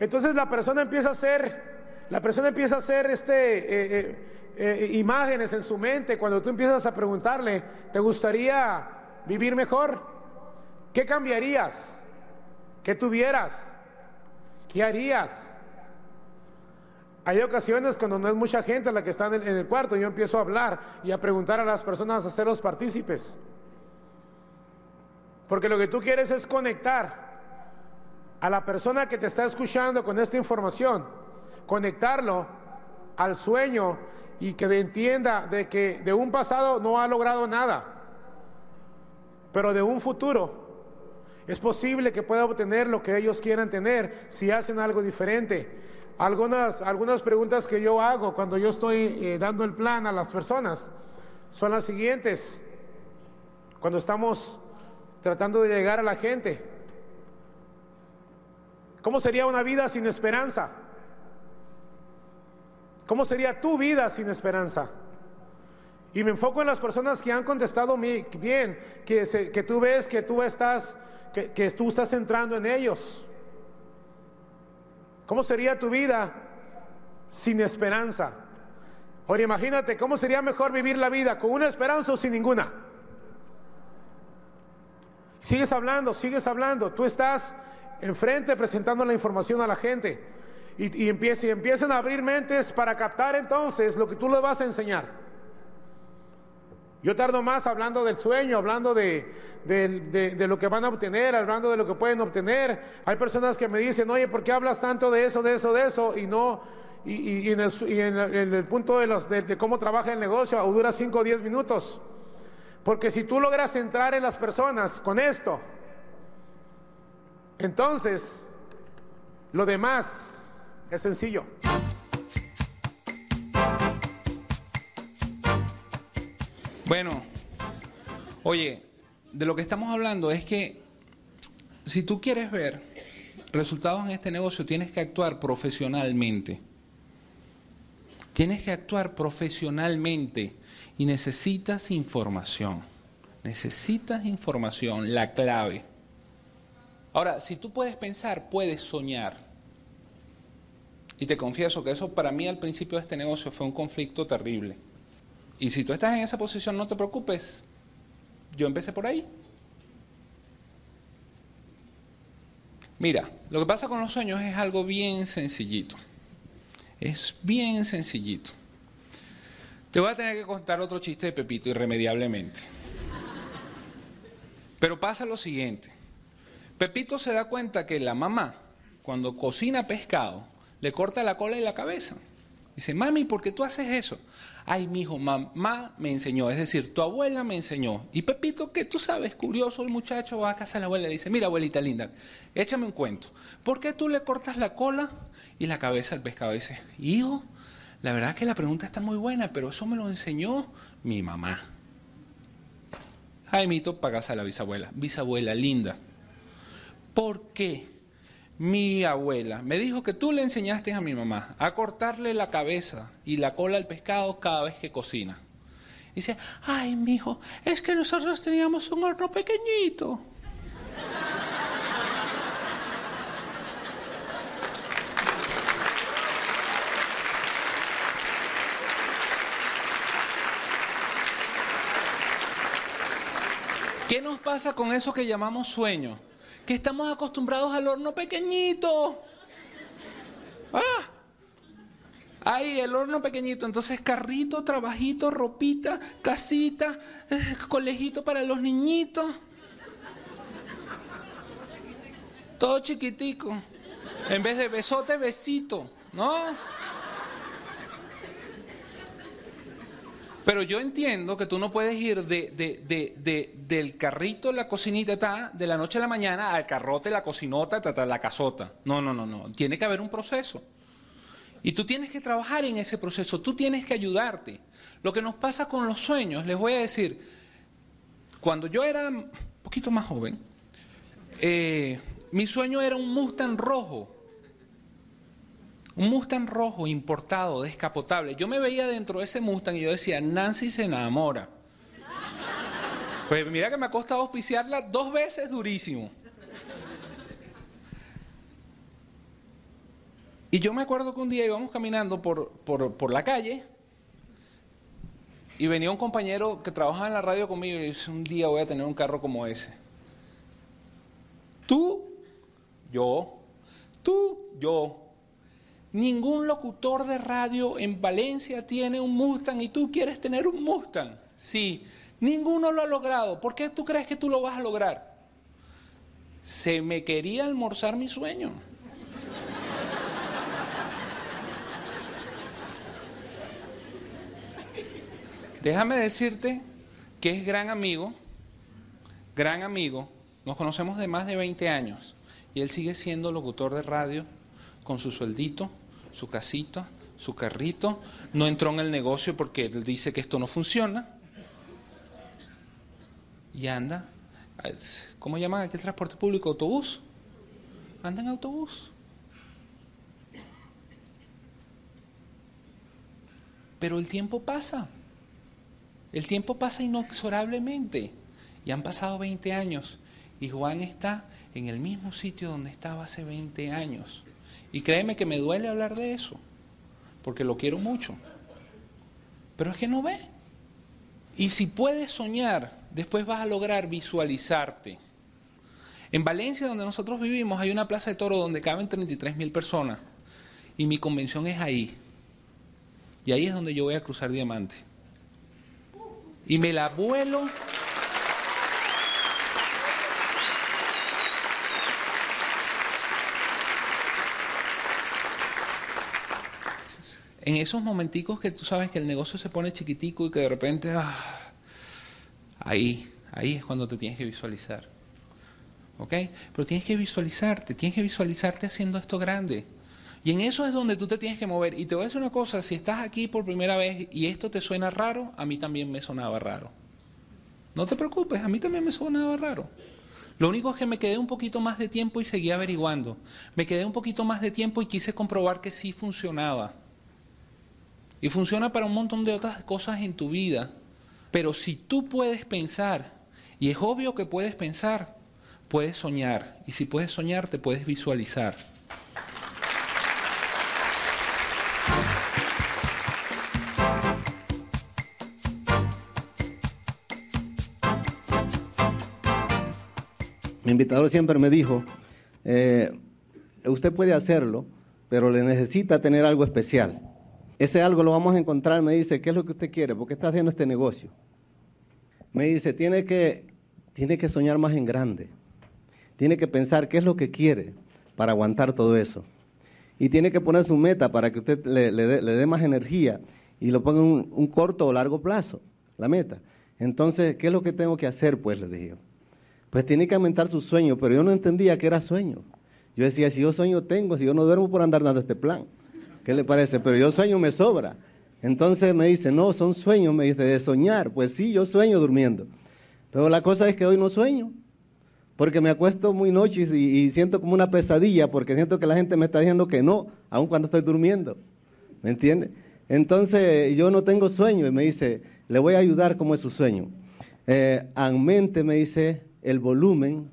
Entonces la persona empieza a hacer, la persona empieza a hacer este, eh, eh, eh, imágenes en su mente cuando tú empiezas a preguntarle, ¿te gustaría vivir mejor? ¿Qué cambiarías? ¿Qué tuvieras? ¿Qué harías? Hay ocasiones cuando no es mucha gente la que está en el, cuarto, yo empiezo a hablar y a preguntar a las personas, a hacerlos partícipes. Porque lo que tú quieres es conectar a la persona que te está escuchando con esta información, conectarlo al sueño y que entienda de que de un pasado no ha logrado nada, pero de un futuro es posible que pueda obtener lo que ellos quieran tener si hacen algo diferente. Algunas, algunas preguntas que yo hago cuando yo estoy eh, dando el plan a las personas son las siguientes. Cuando estamos tratando de llegar a la gente, ¿cómo sería una vida sin esperanza? ¿Cómo sería tu vida sin esperanza? Y me enfoco en las personas que han contestado bien, que, que tú ves que tú estás, que, que tú estás entrando en ellos. ¿Cómo sería tu vida sin esperanza? Ahora imagínate, ¿cómo sería mejor vivir la vida? ¿Con una esperanza o sin ninguna? Sigues hablando, sigues hablando. Tú estás enfrente presentando la información a la gente. Y, y, empiezan a abrir mentes para captar entonces lo que tú le vas a enseñar. Yo tardo más hablando del sueño, hablando de, de, lo que van a obtener, hablando de lo que pueden obtener. Hay personas que me dicen, oye, ¿por qué hablas tanto de eso, de eso, de eso? Y no, y, en, el, punto de, los, de, cómo trabaja el negocio dura 5 o 10 minutos. Porque si tú logras entrar en las personas con esto, entonces lo demás es sencillo. Bueno, oye, de lo que estamos hablando es que si tú quieres ver resultados en este negocio, tienes que actuar profesionalmente. Tienes que actuar profesionalmente y necesitas información. Necesitas información, la clave. Ahora, si tú puedes pensar, puedes soñar. Y te confieso que eso para mí al principio de este negocio fue un conflicto terrible. Y si tú estás en esa posición, no te preocupes. Yo empecé por ahí. Mira, lo que pasa con los sueños es algo bien sencillito. Es bien sencillito. Te voy a tener que contar otro chiste de Pepito irremediablemente. Pero pasa lo siguiente. Pepito se da cuenta que la mamá, cuando cocina pescado, le corta la cola y la cabeza. Dice, mami, ¿por qué tú haces eso? Ay, mi hijo, mamá me enseñó, es decir, tu abuela me enseñó. Y Pepito, que tú sabes, curioso, el muchacho va a casa de la abuela y le dice, mira, abuelita linda, échame un cuento. ¿Por qué tú le cortas la cola y la cabeza al pescado? dice, hijo, la verdad que la pregunta está muy buena, pero eso me lo enseñó mi mamá. Jaimito para casa de la bisabuela. Bisabuela linda. ¿Por qué? Mi abuela me dijo que tú le enseñaste a mi mamá a cortarle la cabeza y la cola al pescado cada vez que cocina. Dice, ay, mi hijo, es que nosotros teníamos un horno pequeñito. ¿Qué nos pasa con eso que llamamos sueño? Que estamos acostumbrados al horno pequeñito. Ah, Ahí, el horno pequeñito. Entonces, carrito, trabajito, ropita, casita, eh, colegito para los niñitos. Todo chiquitico. En vez de besote, besito, ¿no? Pero yo entiendo que tú no puedes ir de, del carrito, la cocinita, ta, de la noche a la mañana al carrote, la cocinota, ta, la casota. No, no, no, no. Tiene que haber un proceso. Y tú tienes que trabajar en ese proceso, tú tienes que ayudarte. Lo que nos pasa con los sueños, les voy a decir, cuando yo era un poquito más joven, eh, mi sueño era un Mustang rojo un Mustang rojo importado, descapotable. Yo me veía dentro de ese Mustang y yo decía, Nancy se enamora. Pues mira que me ha costado auspiciarla dos veces durísimo. Y yo me acuerdo que un día íbamos caminando por, por, la calle y venía un compañero que trabajaba en la radio conmigo y dice, un día voy a tener un carro como ese. Tú, yo, tú, yo, Ningún locutor de radio en Valencia tiene un Mustang y tú quieres tener un Mustang. Sí, ninguno lo ha logrado. ¿Por qué tú crees que tú lo vas a lograr? Se me quería almorzar mi sueño. Déjame decirte que es gran amigo, gran amigo, nos conocemos de más de 20 años y él sigue siendo locutor de radio con su sueldito, su casita, su carrito, no entró en el negocio porque él dice que esto no funciona. Y anda, ¿cómo llaman aquí el transporte público? ¿Autobús? Anda en autobús. Pero el tiempo pasa. El tiempo pasa inexorablemente. Y han pasado 20 años. Y Juan está en el mismo sitio donde estaba hace 20 años. Y créeme que me duele hablar de eso. Porque lo quiero mucho. Pero es que no ve. Y si puedes soñar, después vas a lograr visualizarte. En Valencia, donde nosotros vivimos, hay una plaza de toro donde caben 33 mil personas. Y mi convención es ahí. Y ahí es donde yo voy a cruzar diamante. Y me la vuelo. En esos momenticos que tú sabes que el negocio se pone chiquitico y que de repente, ah, ahí, ahí es cuando te tienes que visualizar. ¿Ok? Pero tienes que visualizarte, tienes que visualizarte haciendo esto grande. Y en eso es donde tú te tienes que mover. Y te voy a decir una cosa, si estás aquí por primera vez y esto te suena raro, a mí también me sonaba raro. No te preocupes, a mí también me sonaba raro. Lo único es que me quedé un poquito más de tiempo y seguí averiguando. Me quedé un poquito más de tiempo y quise comprobar que sí funcionaba. Y funciona para un montón de otras cosas en tu vida. Pero si tú puedes pensar, y es obvio que puedes pensar, puedes soñar. Y si puedes soñar, te puedes visualizar. Mi invitador siempre me dijo, eh, usted puede hacerlo, pero le necesita tener algo especial. Ese algo lo vamos a encontrar, me dice, ¿qué es lo que usted quiere? ¿Por qué está haciendo este negocio? Me dice, tiene que, tiene que soñar más en grande. Tiene que pensar qué es lo que quiere para aguantar todo eso. Y tiene que poner su meta para que usted le, dé, más energía y lo ponga en un, un corto o largo plazo, la meta. Entonces, ¿qué es lo que tengo que hacer? Pues le dije, pues tiene que aumentar su sueño, pero yo no entendía que era sueño. Yo decía, si yo sueño tengo, si yo no duermo por andar dando este plan. ¿Qué le parece? Pero yo sueño me sobra. Entonces me dice, no, son sueños, me dice, de soñar. Pues sí, yo sueño durmiendo. Pero la cosa es que hoy no sueño. Porque me acuesto muy noche y, siento como una pesadilla, porque siento que la gente me está diciendo que no, aun cuando estoy durmiendo. ¿Me entiende? Entonces yo no tengo sueño y me dice, le voy a ayudar como es su sueño. Eh, mente me dice el volumen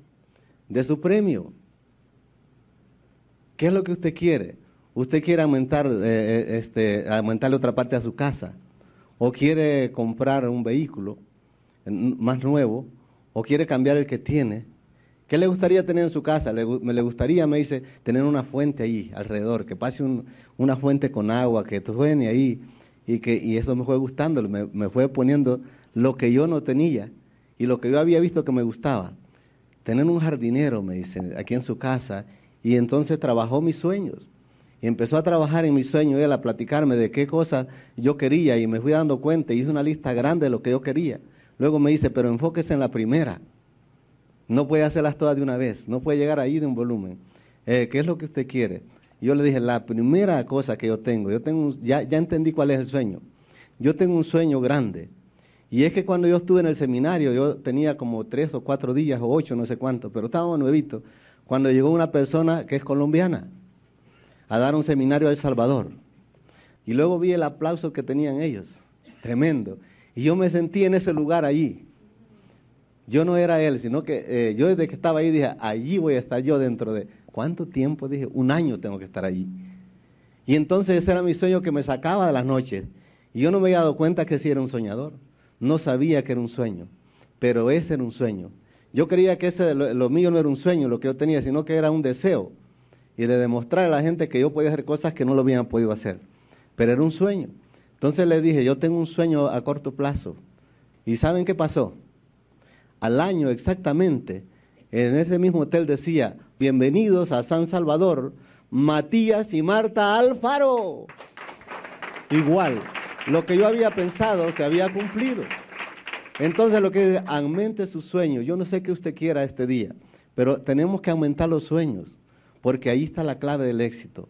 de su premio. ¿Qué es lo que usted quiere? Usted quiere aumentar, eh, eh, este, aumentarle otra parte a su casa, o quiere comprar un vehículo más nuevo, o quiere cambiar el que tiene, ¿qué le gustaría tener en su casa? Le, me le gustaría, me dice, tener una fuente ahí alrededor, que pase una fuente con agua, que suene ahí, y, que, y eso me fue gustando, me, me fue poniendo lo que yo no tenía y lo que yo había visto que me gustaba. Tener un jardinero, me dice, aquí en su casa, y entonces trabajó mis sueños y empezó a trabajar en mi sueño, él a platicarme de qué cosas yo quería y me fui dando cuenta, hice una lista grande de lo que yo quería. Luego me dice, pero enfóquese en la primera. No puede hacerlas todas de una vez, no puede llegar ahí de un volumen. Eh, ¿Qué es lo que usted quiere? yo le dije, la primera cosa que yo tengo, yo tengo ya, ya entendí cuál es el sueño. Yo tengo un sueño grande. Y es que cuando yo estuve en el seminario, yo tenía como tres o cuatro días o ocho, no sé cuánto, pero estábamos nuevitos, cuando llegó una persona que es colombiana a dar un seminario a El Salvador. Y luego vi el aplauso que tenían ellos, tremendo. Y yo me sentí en ese lugar allí. Yo no era él, sino que eh, yo desde que estaba ahí dije, allí voy a estar yo dentro de... ¿Cuánto tiempo? Dije, un año tengo que estar allí. Y entonces ese era mi sueño que me sacaba de las noches. Y yo no me había dado cuenta que sí era un soñador. No sabía que era un sueño, pero ese era un sueño. Yo creía que ese, lo mío no era un sueño, lo que yo tenía, sino que era un deseo y de demostrar a la gente que yo podía hacer cosas que no lo habían podido hacer. Pero era un sueño. Entonces le dije, yo tengo un sueño a corto plazo. ¿Y saben qué pasó? Al año exactamente, en ese mismo hotel decía, bienvenidos a San Salvador, Matías y Marta Alfaro. Igual, lo que yo había pensado se había cumplido. Entonces lo que aumente su sueño. Yo no sé qué usted quiera este día, pero tenemos que aumentar los sueños porque ahí está la clave del éxito,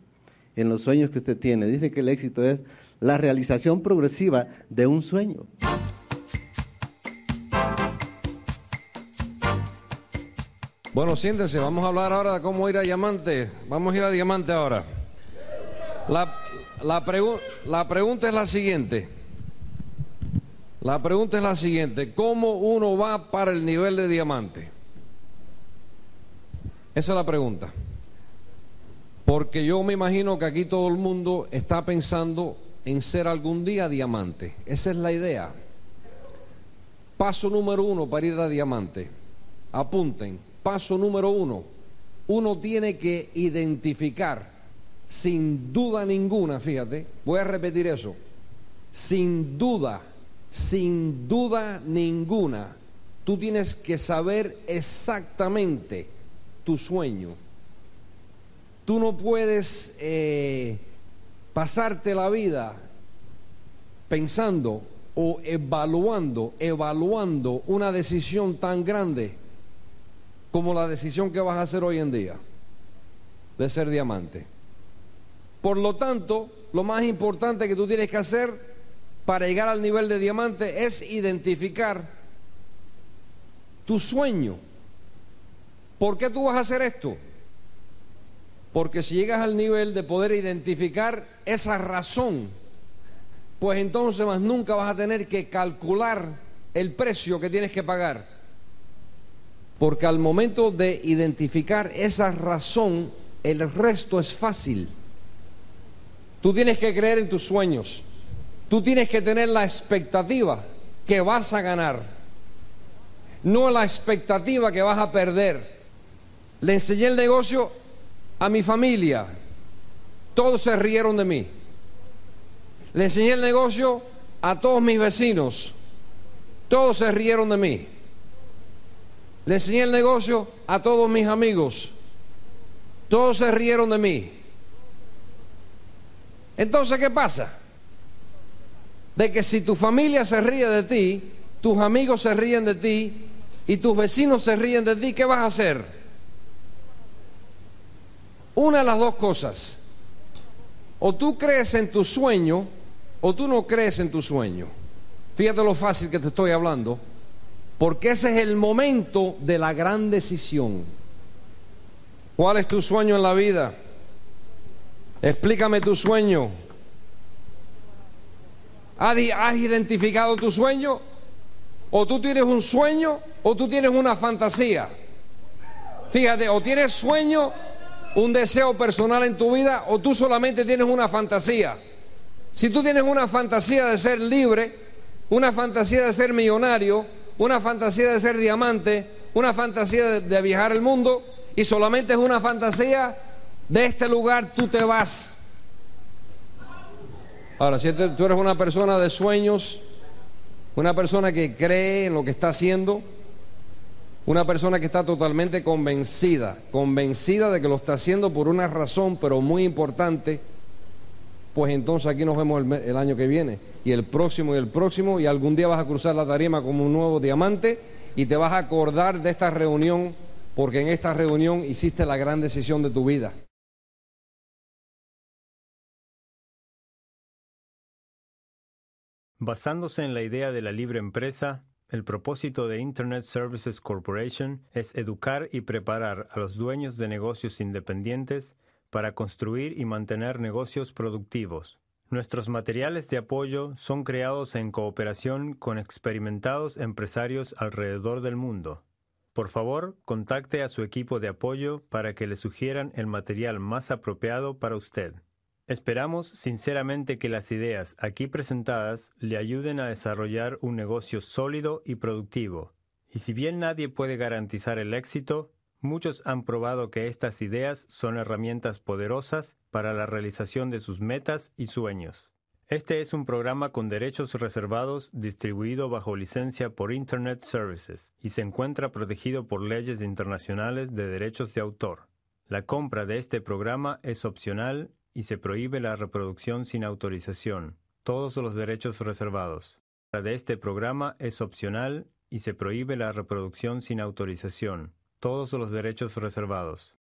en los sueños que usted tiene. Dice que el éxito es la realización progresiva de un sueño. Bueno, siéntense, vamos a hablar ahora de cómo ir a Diamante. Vamos a ir a Diamante ahora. La, la pregunta es la siguiente. La pregunta es la siguiente, ¿cómo uno va para el nivel de diamante? Esa es la pregunta. Porque yo me imagino que aquí todo el mundo está pensando en ser algún día diamante. Esa es la idea. Paso número uno para ir a diamante. Apunten. Paso número uno. Uno tiene que identificar, sin duda ninguna, fíjate, voy a repetir eso, sin duda, sin duda ninguna, tú tienes que saber exactamente tu sueño. Tú no puedes eh, pasarte la vida pensando o evaluando, evaluando una decisión tan grande como la decisión que vas a hacer hoy en día de ser diamante. Por lo tanto, lo más importante que tú tienes que hacer para llegar al nivel de diamante es identificar tu sueño. ¿Por qué tú vas a hacer esto? Porque si llegas al nivel de poder identificar esa razón, pues entonces más nunca vas a tener que calcular el precio que tienes que pagar. Porque al momento de identificar esa razón, el resto es fácil. Tú tienes que creer en tus sueños. Tú tienes que tener la expectativa que vas a ganar. No la expectativa que vas a perder. Le enseñé el negocio a mi familia. Todos se rieron de mí. Le enseñé el negocio a todos mis vecinos. Todos se rieron de mí. Le enseñé el negocio a todos mis amigos. Todos se rieron de mí. Entonces, ¿qué pasa? De que si tu familia se ríe de ti, tus amigos se ríen de ti y tus vecinos se ríen de ti, ¿qué vas a hacer? Una de las dos cosas. O tú crees en tu sueño o tú no crees en tu sueño. Fíjate lo fácil que te estoy hablando. Porque ese es el momento de la gran decisión. ¿Cuál es tu sueño en la vida? Explícame tu sueño. ¿Has identificado tu sueño? ¿O tú tienes un sueño o tú tienes una fantasía? Fíjate, o tienes sueño, un deseo personal en tu vida, o tú solamente tienes una fantasía. Si tú tienes una fantasía de ser libre, una fantasía de ser millonario, una fantasía de ser diamante, una fantasía de, viajar el mundo y solamente es una fantasía de este lugar, tú te vas. Ahora, si tú eres una persona de sueños, una persona que cree en lo que está haciendo, una persona que está totalmente convencida, convencida de que lo está haciendo por una razón, pero muy importante, pues entonces aquí nos vemos el, año que viene, y el próximo y el próximo, y algún día vas a cruzar la tarima como un nuevo diamante y te vas a acordar de esta reunión, porque en esta reunión hiciste la gran decisión de tu vida. Basándose en la idea de la libre empresa, el propósito de Internet Services Corporation es educar y preparar a los dueños de negocios independientes para construir y mantener negocios productivos. Nuestros materiales de apoyo son creados en cooperación con experimentados empresarios alrededor del mundo. Por favor, contacte a su equipo de apoyo para que le sugieran el material más apropiado para usted. Esperamos sinceramente que las ideas aquí presentadas le ayuden a desarrollar un negocio sólido y productivo. Y si bien nadie puede garantizar el éxito, Muchos han probado que estas ideas son herramientas poderosas para la realización de sus metas y sueños. Este es un programa con derechos reservados distribuido bajo licencia por Internet Services y se encuentra protegido por leyes internacionales de derechos de autor. La compra de este programa es opcional y se prohíbe la reproducción sin autorización. Todos los derechos reservados. La de este programa es opcional y se prohíbe la reproducción sin autorización. Todos los derechos reservados.